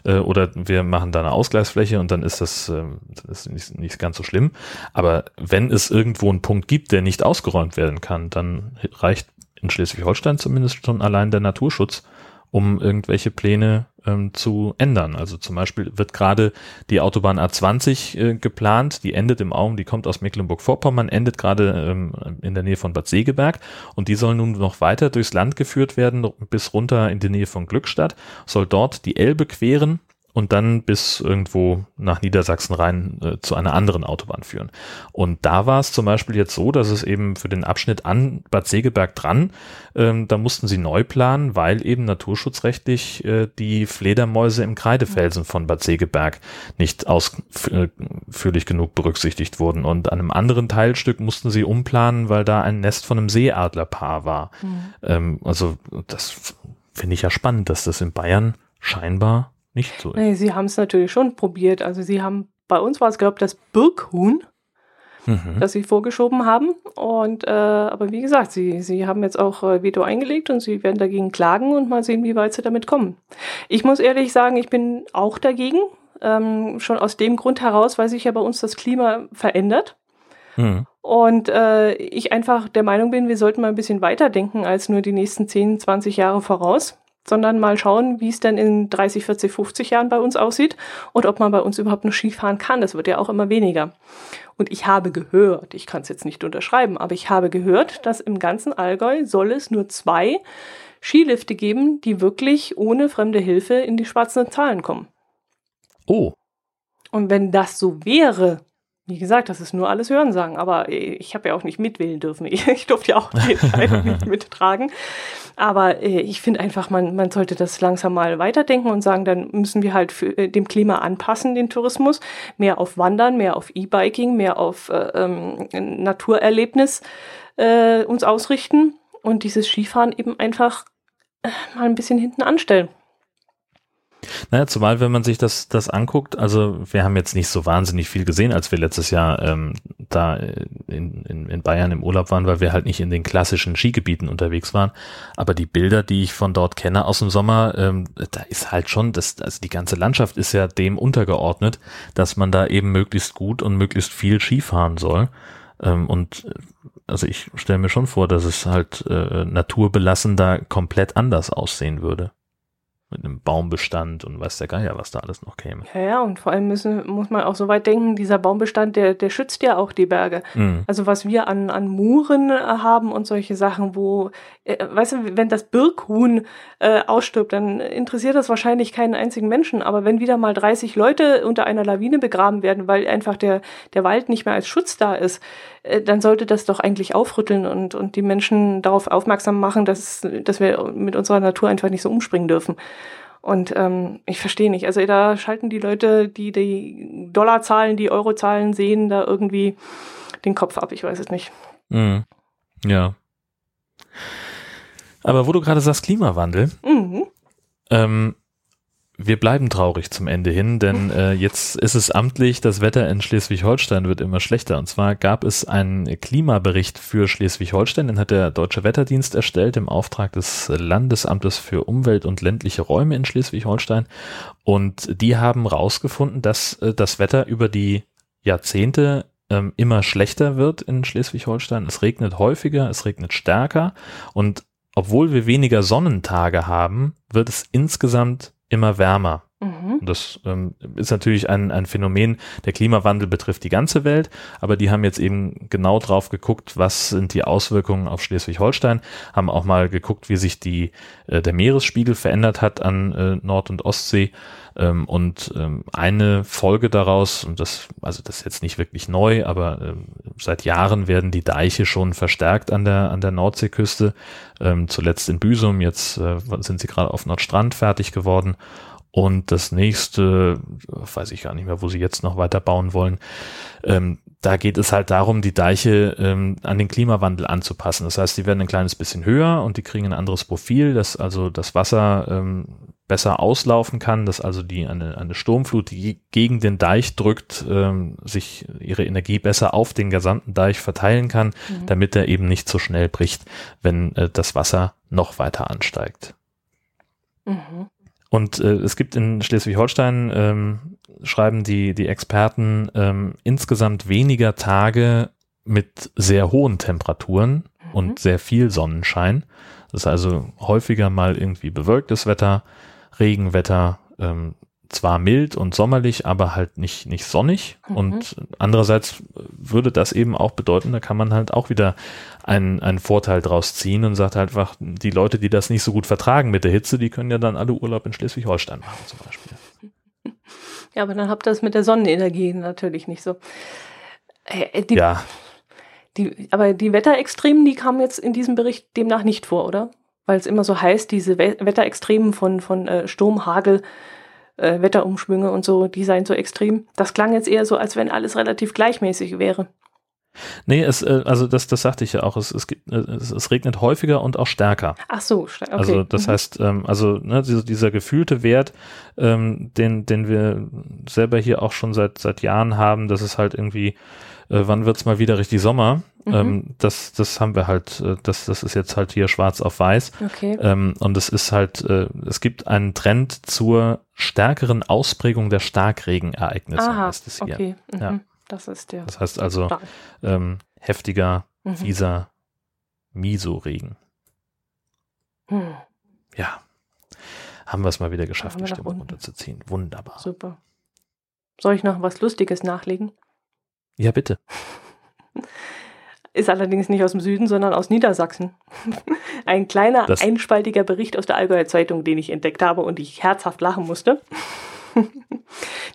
äh, oder wir machen da eine Ausgleichsfläche und dann ist das, äh, das ist nicht, nicht ganz so schlimm. Aber wenn es irgendwo einen Punkt gibt, der nicht ausgeräumt werden kann, dann reicht in Schleswig-Holstein zumindest schon allein der Naturschutz, um irgendwelche Pläne ähm, zu ändern. Also zum Beispiel wird gerade die Autobahn A20 äh, geplant, die endet im Augen, die kommt aus Mecklenburg-Vorpommern, endet gerade ähm, in der Nähe von Bad Segeberg. Und die soll nun noch weiter durchs Land geführt werden bis runter in die Nähe von Glückstadt, soll dort die Elbe queren und dann bis irgendwo nach Niedersachsen rein äh, zu einer anderen Autobahn führen. Und da war es zum Beispiel jetzt so, dass es eben für den Abschnitt an Bad Segeberg dran, ähm, da mussten sie neu planen, weil eben naturschutzrechtlich äh, die Fledermäuse im Kreidefelsen von Bad Segeberg nicht ausführlich genug berücksichtigt wurden. Und an einem anderen Teilstück mussten sie umplanen, weil da ein Nest von einem Seeadlerpaar war. Mhm. Ähm, also das finde ich ja spannend, dass das in Bayern scheinbar nicht so ist. Nee, sie haben es natürlich schon probiert. Also sie haben, bei uns war es, glaube ich, das Birkhuhn, mhm. das sie vorgeschoben haben. Und äh, aber wie gesagt, sie, sie haben jetzt auch äh, Veto eingelegt und sie werden dagegen klagen und mal sehen, wie weit sie damit kommen. Ich muss ehrlich sagen, ich bin auch dagegen. Ähm, schon aus dem Grund heraus, weil sich ja bei uns das Klima verändert. Mhm. Und äh, ich einfach der Meinung bin, wir sollten mal ein bisschen weiter denken als nur die nächsten 10, 20 Jahre voraus sondern mal schauen, wie es denn in 30, 40, 50 Jahren bei uns aussieht und ob man bei uns überhaupt noch Skifahren kann. Das wird ja auch immer weniger. Und ich habe gehört, ich kann es jetzt nicht unterschreiben, aber ich habe gehört, dass im ganzen Allgäu soll es nur zwei Skilifte geben, die wirklich ohne fremde Hilfe in die schwarzen Zahlen kommen. Oh. Und wenn das so wäre, wie gesagt, das ist nur alles Hörensagen, aber ich habe ja auch nicht mitwählen dürfen. Ich durfte ja auch die Entscheidung nicht mittragen. Aber äh, ich finde einfach, man, man sollte das langsam mal weiterdenken und sagen, dann müssen wir halt für, äh, dem Klima anpassen, den Tourismus. Mehr auf Wandern, mehr auf E-Biking, mehr auf äh, ähm, Naturerlebnis äh, uns ausrichten und dieses Skifahren eben einfach äh, mal ein bisschen hinten anstellen. Naja, zumal wenn man sich das, das anguckt, also wir haben jetzt nicht so wahnsinnig viel gesehen, als wir letztes Jahr ähm, da in, in, in Bayern im Urlaub waren, weil wir halt nicht in den klassischen Skigebieten unterwegs waren. Aber die Bilder, die ich von dort kenne aus dem Sommer, ähm, da ist halt schon, das, also die ganze Landschaft ist ja dem untergeordnet, dass man da eben möglichst gut und möglichst viel Skifahren soll. Ähm, und also ich stelle mir schon vor, dass es halt äh, naturbelassen da komplett anders aussehen würde mit einem Baumbestand und weiß der Geier, was da alles noch käme. Ja, ja, und vor allem müssen, muss man auch so weit denken, dieser Baumbestand, der, der schützt ja auch die Berge. Mhm. Also was wir an, an Muren äh, haben und solche Sachen, wo, äh, weißt du, wenn das Birkhuhn äh, ausstirbt, dann interessiert das wahrscheinlich keinen einzigen Menschen. Aber wenn wieder mal 30 Leute unter einer Lawine begraben werden, weil einfach der, der Wald nicht mehr als Schutz da ist, äh, dann sollte das doch eigentlich aufrütteln und, und die Menschen darauf aufmerksam machen, dass, dass wir mit unserer Natur einfach nicht so umspringen dürfen. Und ähm, ich verstehe nicht. Also da schalten die Leute, die die Dollarzahlen, die Eurozahlen sehen, da irgendwie den Kopf ab. Ich weiß es nicht. Mhm. Ja. Aber wo du gerade sagst, Klimawandel, mhm. ähm, wir bleiben traurig zum Ende hin, denn äh, jetzt ist es amtlich, das Wetter in Schleswig-Holstein wird immer schlechter. Und zwar gab es einen Klimabericht für Schleswig-Holstein, den hat der Deutsche Wetterdienst erstellt im Auftrag des Landesamtes für Umwelt und ländliche Räume in Schleswig-Holstein. Und die haben rausgefunden, dass äh, das Wetter über die Jahrzehnte ähm, immer schlechter wird in Schleswig-Holstein. Es regnet häufiger, es regnet stärker und obwohl wir weniger Sonnentage haben, wird es insgesamt immer wärmer. Mhm. Das ähm, ist natürlich ein, ein Phänomen. Der Klimawandel betrifft die ganze Welt, aber die haben jetzt eben genau drauf geguckt, was sind die Auswirkungen auf Schleswig-Holstein, haben auch mal geguckt, wie sich die, äh, der Meeresspiegel verändert hat an äh, Nord- und Ostsee. Ähm, und ähm, eine Folge daraus, und das, also das ist jetzt nicht wirklich neu, aber ähm, seit Jahren werden die Deiche schon verstärkt an der, an der Nordseeküste. Ähm, zuletzt in Büsum, jetzt äh, sind sie gerade auf Nordstrand fertig geworden. Und das nächste, weiß ich gar nicht mehr, wo sie jetzt noch weiter bauen wollen. Ähm, da geht es halt darum, die Deiche ähm, an den Klimawandel anzupassen. Das heißt, die werden ein kleines bisschen höher und die kriegen ein anderes Profil, dass also das Wasser ähm, besser auslaufen kann, dass also die eine, eine Sturmflut, die gegen den Deich drückt, ähm, sich ihre Energie besser auf den gesamten Deich verteilen kann, mhm. damit er eben nicht so schnell bricht, wenn äh, das Wasser noch weiter ansteigt. Mhm. Und äh, es gibt in Schleswig-Holstein, ähm, schreiben die, die Experten, ähm, insgesamt weniger Tage mit sehr hohen Temperaturen mhm. und sehr viel Sonnenschein. Das ist also häufiger mal irgendwie bewölktes Wetter, Regenwetter, ähm, zwar mild und sommerlich, aber halt nicht, nicht sonnig. Mhm. Und andererseits würde das eben auch bedeuten, da kann man halt auch wieder einen, einen Vorteil draus ziehen und sagt halt einfach, die Leute, die das nicht so gut vertragen mit der Hitze, die können ja dann alle Urlaub in Schleswig-Holstein machen zum Beispiel. Ja, aber dann habt ihr das mit der Sonnenenergie natürlich nicht so. Äh, die, ja. Die, aber die Wetterextremen, die kamen jetzt in diesem Bericht demnach nicht vor, oder? Weil es immer so heißt, diese We Wetterextremen von, von äh, Sturm, Hagel, äh, Wetterumschwünge und so, die seien so extrem. Das klang jetzt eher so, als wenn alles relativ gleichmäßig wäre. Nee, es, äh, also das, das sagte ich ja auch, es, es, äh, es, es regnet häufiger und auch stärker. Ach so, okay. Also das mhm. heißt, ähm, also ne, dieser, dieser gefühlte Wert, ähm, den, den wir selber hier auch schon seit, seit Jahren haben, dass es halt irgendwie, äh, wann wird's mal wieder richtig Sommer? Mhm. Ähm, das, das haben wir halt, äh, das, das ist jetzt halt hier schwarz auf weiß. Okay. Ähm, und es ist halt, äh, es gibt einen Trend zur stärkeren Ausprägung der Starkregenereignisse, Aha, heißt es hier. Okay. Mhm. Ja. Das ist der. Das heißt also ähm, heftiger, mhm. fieser Miso-Regen. Hm. Ja. Haben wir es mal wieder geschafft, die Stimme runterzuziehen. Wunderbar. Super. Soll ich noch was Lustiges nachlegen? Ja, bitte. Ist allerdings nicht aus dem Süden, sondern aus Niedersachsen. Ein kleiner, das einspaltiger Bericht aus der Allgäuer Zeitung, den ich entdeckt habe und ich herzhaft lachen musste.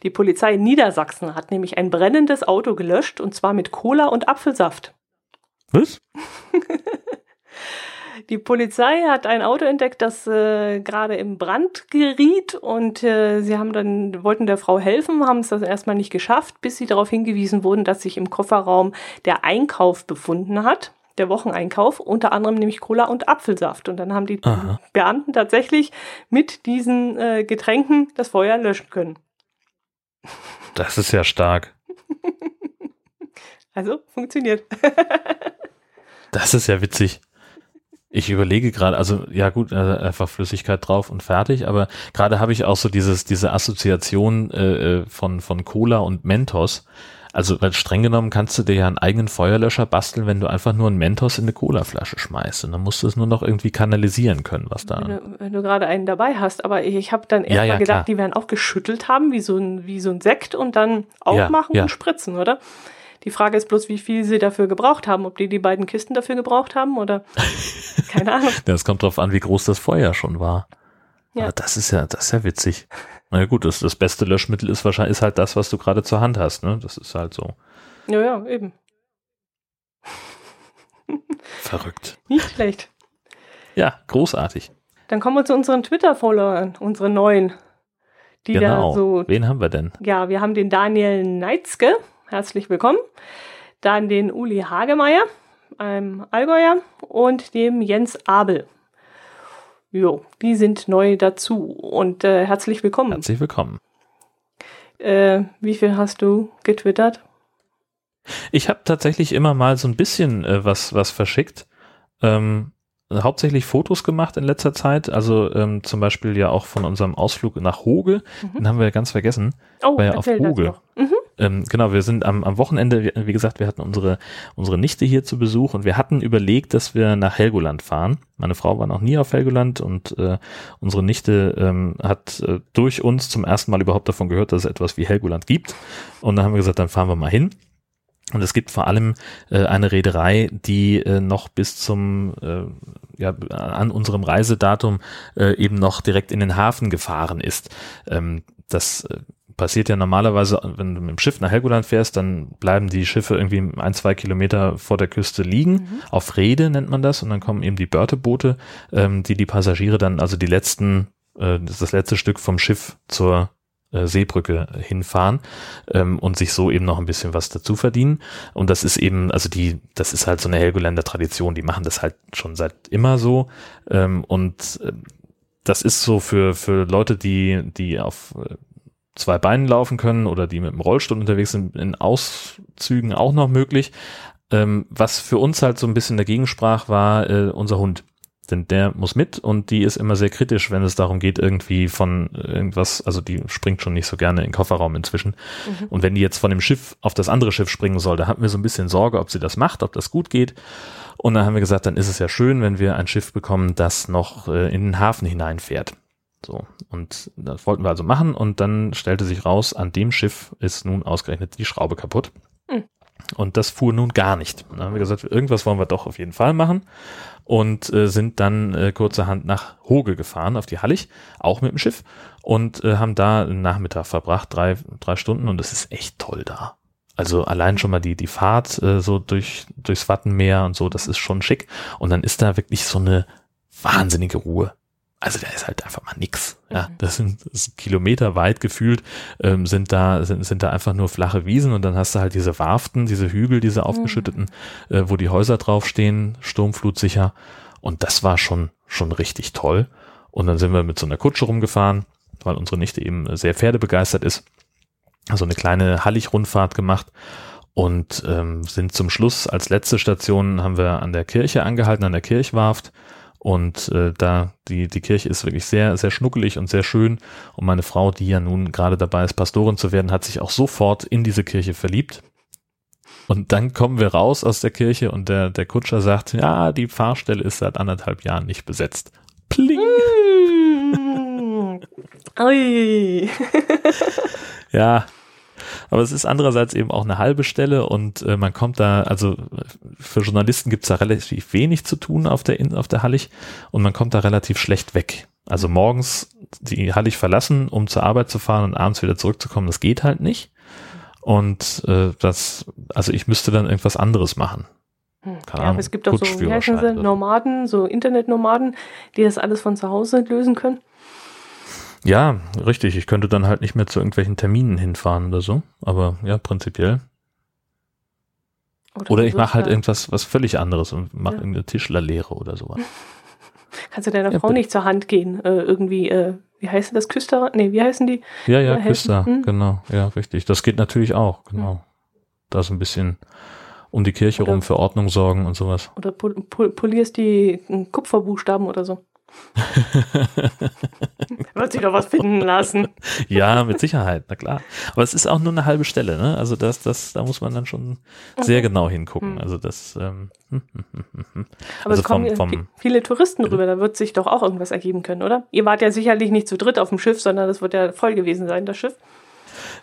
Die Polizei Niedersachsen hat nämlich ein brennendes Auto gelöscht und zwar mit Cola und Apfelsaft. Was? Die Polizei hat ein Auto entdeckt, das äh, gerade im Brand geriet und äh, sie haben dann wollten der Frau helfen, haben es das erstmal nicht geschafft, bis sie darauf hingewiesen wurden, dass sich im Kofferraum der Einkauf befunden hat, der Wocheneinkauf, unter anderem nämlich Cola und Apfelsaft. Und dann haben die Aha. Beamten tatsächlich mit diesen äh, Getränken das Feuer löschen können. Das ist ja stark. Also funktioniert. das ist ja witzig. Ich überlege gerade, also ja gut, äh, einfach Flüssigkeit drauf und fertig, aber gerade habe ich auch so dieses, diese Assoziation äh, äh, von, von Cola und Mentos. Also, weil streng genommen kannst du dir ja einen eigenen Feuerlöscher basteln, wenn du einfach nur einen Mentos in eine Colaflasche schmeißt. Und dann musst du es nur noch irgendwie kanalisieren können, was da. Wenn du, wenn du gerade einen dabei hast, aber ich, ich habe dann erstmal ja, ja, gedacht, klar. die werden auch geschüttelt haben, wie so ein, wie so ein Sekt und dann aufmachen Ja, ja. und spritzen, oder? Die Frage ist bloß, wie viel sie dafür gebraucht haben, ob die die beiden Kisten dafür gebraucht haben oder keine Ahnung. Das kommt drauf an, wie groß das Feuer schon war. Ja. Aber das ist ja, das ist ja witzig. Na ja, gut, das, das beste Löschmittel ist wahrscheinlich ist halt das, was du gerade zur Hand hast, ne? Das ist halt so Ja, ja, eben. verrückt. Nicht schlecht. Ja, großartig. Dann kommen wir zu unseren Twitter-Followern, unsere neuen. Die genau. da so Wen haben wir denn? Ja, wir haben den Daniel Neitzke, herzlich willkommen. Dann den Uli Hagemeier, einem Allgäuer, und dem Jens Abel. Jo, die sind neu dazu und äh, herzlich willkommen. Herzlich willkommen. Äh, wie viel hast du getwittert? Ich habe tatsächlich immer mal so ein bisschen äh, was, was verschickt. Ähm, hauptsächlich Fotos gemacht in letzter Zeit. Also ähm, zum Beispiel ja auch von unserem Ausflug nach Hoge. Mhm. Den haben wir ja ganz vergessen. Oh, War ja auf Hoge. Mhm. Ähm, genau, wir sind am, am Wochenende, wie, gesagt, wir hatten unsere, unsere Nichte hier zu Besuch und wir hatten überlegt, dass wir nach Helgoland fahren. Meine Frau war noch nie auf Helgoland und äh, unsere Nichte ähm, hat äh, durch uns zum ersten Mal überhaupt davon gehört, dass es etwas wie Helgoland gibt. Und dann haben wir gesagt, dann fahren wir mal hin. Und es gibt vor allem äh, eine Reederei, die äh, noch bis zum, äh, ja, an unserem Reisedatum äh, eben noch direkt in den Hafen gefahren ist. Ähm, das äh, passiert ja normalerweise, wenn du mit dem Schiff nach Helgoland fährst, dann bleiben die Schiffe irgendwie ein, zwei Kilometer vor der Küste liegen. Mhm. Auf Rede nennt man das. Und dann kommen eben die Börteboote, ähm, die die Passagiere dann, also die letzten, äh, das, letzte Stück vom Schiff zur äh, Seebrücke hinfahren ähm, und sich so eben noch ein bisschen was dazu verdienen. Und das ist eben, also die, das ist halt so eine Helgoländer Tradition, die machen das halt schon seit immer so. Ähm, und äh, das ist so für, für Leute, die, die auf äh, zwei Beinen laufen können oder die mit dem Rollstuhl unterwegs sind, in Auszügen auch noch möglich. Ähm, was für uns halt so ein bisschen dagegen sprach, war äh, unser Hund. Denn der muss mit und die ist immer sehr kritisch, wenn es darum geht, irgendwie von irgendwas, also die springt schon nicht so gerne in den Kofferraum inzwischen. Mhm. Und wenn die jetzt von dem Schiff auf das andere Schiff springen soll, da hatten wir so ein bisschen Sorge, ob sie das macht, ob das gut geht. Und dann haben wir gesagt, dann ist es ja schön, wenn wir ein Schiff bekommen, das noch äh, in den Hafen hineinfährt. So. Und das wollten wir also machen und dann stellte sich raus, an dem Schiff ist nun ausgerechnet die Schraube kaputt. Mhm. Und das fuhr nun gar nicht. Dann haben wir gesagt, irgendwas wollen wir doch auf jeden Fall machen. und äh, sind dann äh, kurzerhand nach Hoge gefahren, auf die Hallig, auch mit dem Schiff und äh, haben da einen Nachmittag verbracht, drei, drei Stunden und es ist echt toll da. Also allein schon mal die, die Fahrt äh, so durch, durchs Wattenmeer und so, das ist schon schick. Und dann ist da wirklich so eine wahnsinnige Ruhe. Also da ist halt einfach mal nix. Ja, mhm. das sind, das Kilometer weit gefühlt, ähm, sind da, sind, sind da einfach nur flache Wiesen und dann hast du halt diese Warften, diese Hügel, diese mhm. aufgeschütteten, äh, wo die Häuser draufstehen, sturmflutsicher. Und das war schon, schon richtig toll. Und dann sind wir mit so einer Kutsche rumgefahren, weil unsere Nichte eben sehr pferdebegeistert ist also eine kleine Hallig-Rundfahrt gemacht und ähm, sind zum Schluss als letzte Station haben wir an der Kirche angehalten, an der Kirchwarft. Und äh, da die, die Kirche ist wirklich sehr, sehr schnuckelig und sehr schön. Und meine Frau, die ja nun gerade dabei ist, Pastorin zu werden, hat sich auch sofort in diese Kirche verliebt. Und dann kommen wir raus aus der Kirche und der, der Kutscher sagt, ja, die Fahrstelle ist seit anderthalb Jahren nicht besetzt. Pling! Ui. ja, aber es ist andererseits eben auch eine halbe Stelle und äh, man kommt da, also für Journalisten gibt es da relativ wenig zu tun auf der, auf der Hallig und man kommt da relativ schlecht weg. Also morgens die Hallig verlassen, um zur Arbeit zu fahren und abends wieder zurückzukommen, das geht halt nicht. Und äh, das, also ich müsste dann irgendwas anderes machen. Hm. Keine ja, Ahnung, es gibt auch so, wie heißen sie, Nomaden, so Internetnomaden, die das alles von zu Hause lösen können. Ja, richtig. Ich könnte dann halt nicht mehr zu irgendwelchen Terminen hinfahren oder so. Aber ja, prinzipiell. Oder, oder ich mache halt irgendwas was völlig anderes und mache ja. irgendeine Tischlerlehre oder sowas. Kannst du deiner ja, Frau bitte. nicht zur Hand gehen? Äh, irgendwie, äh, wie heißen das? Küster? Nee, wie heißen die? Ja, ja, Küster, hm? genau. Ja, richtig. Das geht natürlich auch, genau. Hm. Da so ein bisschen um die Kirche oder, rum für Ordnung sorgen und sowas. Oder pol pol polierst die Kupferbuchstaben oder so. Wird sich doch was finden lassen. ja, mit Sicherheit, na klar. Aber es ist auch nur eine halbe Stelle, ne? Also das, das, da muss man dann schon sehr genau hingucken. Hm. Also das. Ähm, hm, hm, hm, Aber also es kommen vom, vom, viele Touristen rüber. Da wird sich doch auch irgendwas ergeben können, oder? Ihr wart ja sicherlich nicht zu dritt auf dem Schiff, sondern das wird ja voll gewesen sein, das Schiff.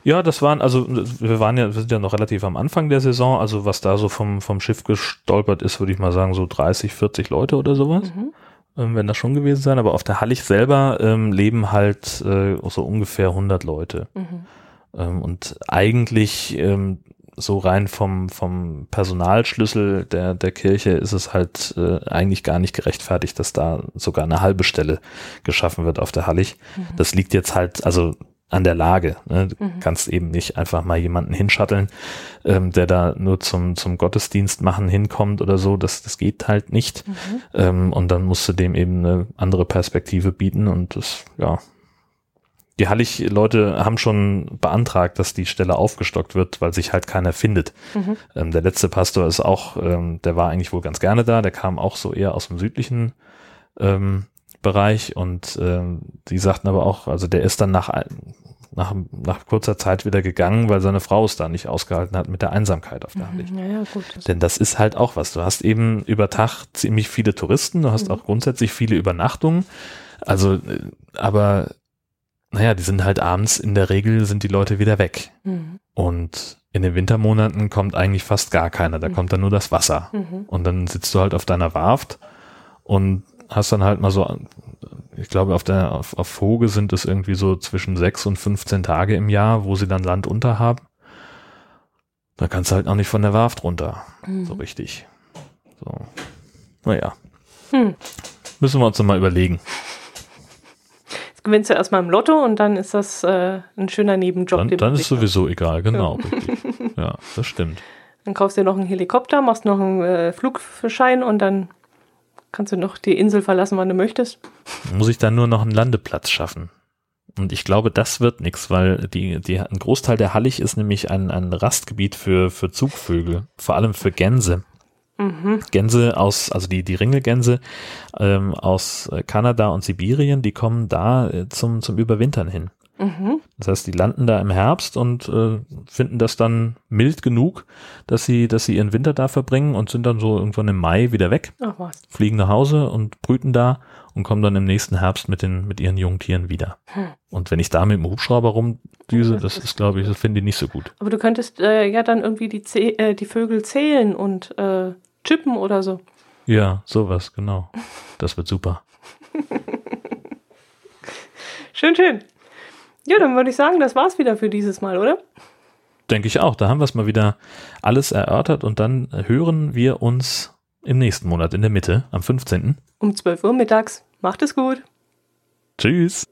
Ja, das waren, also wir waren ja, wir sind ja noch relativ am Anfang der Saison, also was da so vom, vom Schiff gestolpert ist, würde ich mal sagen, so 30, 40 Leute oder sowas. Mhm ähm, wenn das schon gewesen sein, aber auf der Hallig selber ähm, leben halt äh, so ungefähr 100 Leute. Mhm. Ähm, und eigentlich ähm, so rein vom, vom Personalschlüssel der, der Kirche ist es halt äh, eigentlich gar nicht gerechtfertigt, dass da sogar eine halbe Stelle geschaffen wird auf der Hallig. Mhm. Das liegt jetzt halt, also an der Lage. Ne? Du mhm. kannst eben nicht einfach mal jemanden hinschatteln, ähm, der da nur zum, zum Gottesdienst machen hinkommt oder so. Das, das geht halt nicht. Mhm. Ähm, und dann musst du dem eben eine andere Perspektive bieten und das, ja. Die Hallig-Leute haben schon beantragt, dass die Stelle aufgestockt wird, weil sich halt keiner findet. Mhm. Ähm, der letzte Pastor ist auch, ähm, der war eigentlich wohl ganz gerne da, der kam auch so eher aus dem südlichen ähm, Bereich und ähm, die sagten aber auch, also der ist dann nach, nach, nach kurzer Zeit wieder gegangen, weil seine Frau es da nicht ausgehalten hat mit der Einsamkeit auf der Hallig. Mhm, ja, ja, gut, Denn das ist halt auch was. Du hast eben über Tag ziemlich viele Touristen, du hast mhm. auch grundsätzlich viele Übernachtungen. Also, äh, aber naja, die sind halt abends in der Regel sind die Leute wieder weg. Mhm. Und in den Wintermonaten kommt eigentlich fast gar keiner. Da mhm. kommt dann nur das Wasser. Mhm. Und dann sitzt du halt auf deiner Warft und hast dann halt mal so, ich glaube, auf der, auf, auf Voge sind es irgendwie so zwischen sechs und 15 Tage im Jahr, wo sie dann Land unter haben. Da kannst du halt auch nicht von der Warft runter. Mhm. So richtig. So. Naja. Hm. Müssen wir uns dann mal überlegen. Jetzt gewinnst du erstmal im Lotto und dann ist das äh, ein schöner Nebenjob. Dann, dann ist sowieso egal, genau. Ja. ja, das stimmt. Dann kaufst du dir noch einen Helikopter, machst noch einen äh, Flugschein und dann kannst du noch die Insel verlassen, wann du möchtest. Muss ich dann nur noch einen Landeplatz schaffen. Und ich glaube, das wird nichts, weil die, die, ein Großteil der Hallig ist nämlich ein, ein Rastgebiet für, für Zugvögel, vor allem für Gänse. Mhm. Gänse aus, also die, die Ringelgänse ähm, aus Kanada und Sibirien, die kommen da äh, zum, zum Überwintern hin. Mhm. Das heißt, die landen da im Herbst und äh, finden das dann mild genug, dass sie, dass sie ihren Winter da verbringen und sind dann so irgendwann im Mai wieder weg. Ach was. Fliegen nach Hause und brüten da und kommen dann im nächsten Herbst mit den, mit ihren Jungtieren wieder. Hm. Und wenn ich da mit dem Hubschrauber rumdüse, das, das ist, glaube ich, das finde ich nicht so gut. Aber du könntest äh, ja dann irgendwie die, äh, die Vögel zählen und äh, chippen oder so. Ja, sowas, genau. Das wird super. schön, schön. Ja, dann würde ich sagen, das war's wieder für dieses Mal, oder? Denke ich auch. Da haben wir es mal wieder alles erörtert und dann hören wir uns im nächsten Monat in der Mitte, am 15. Um 12 Uhr mittags. Macht es gut. Tschüss.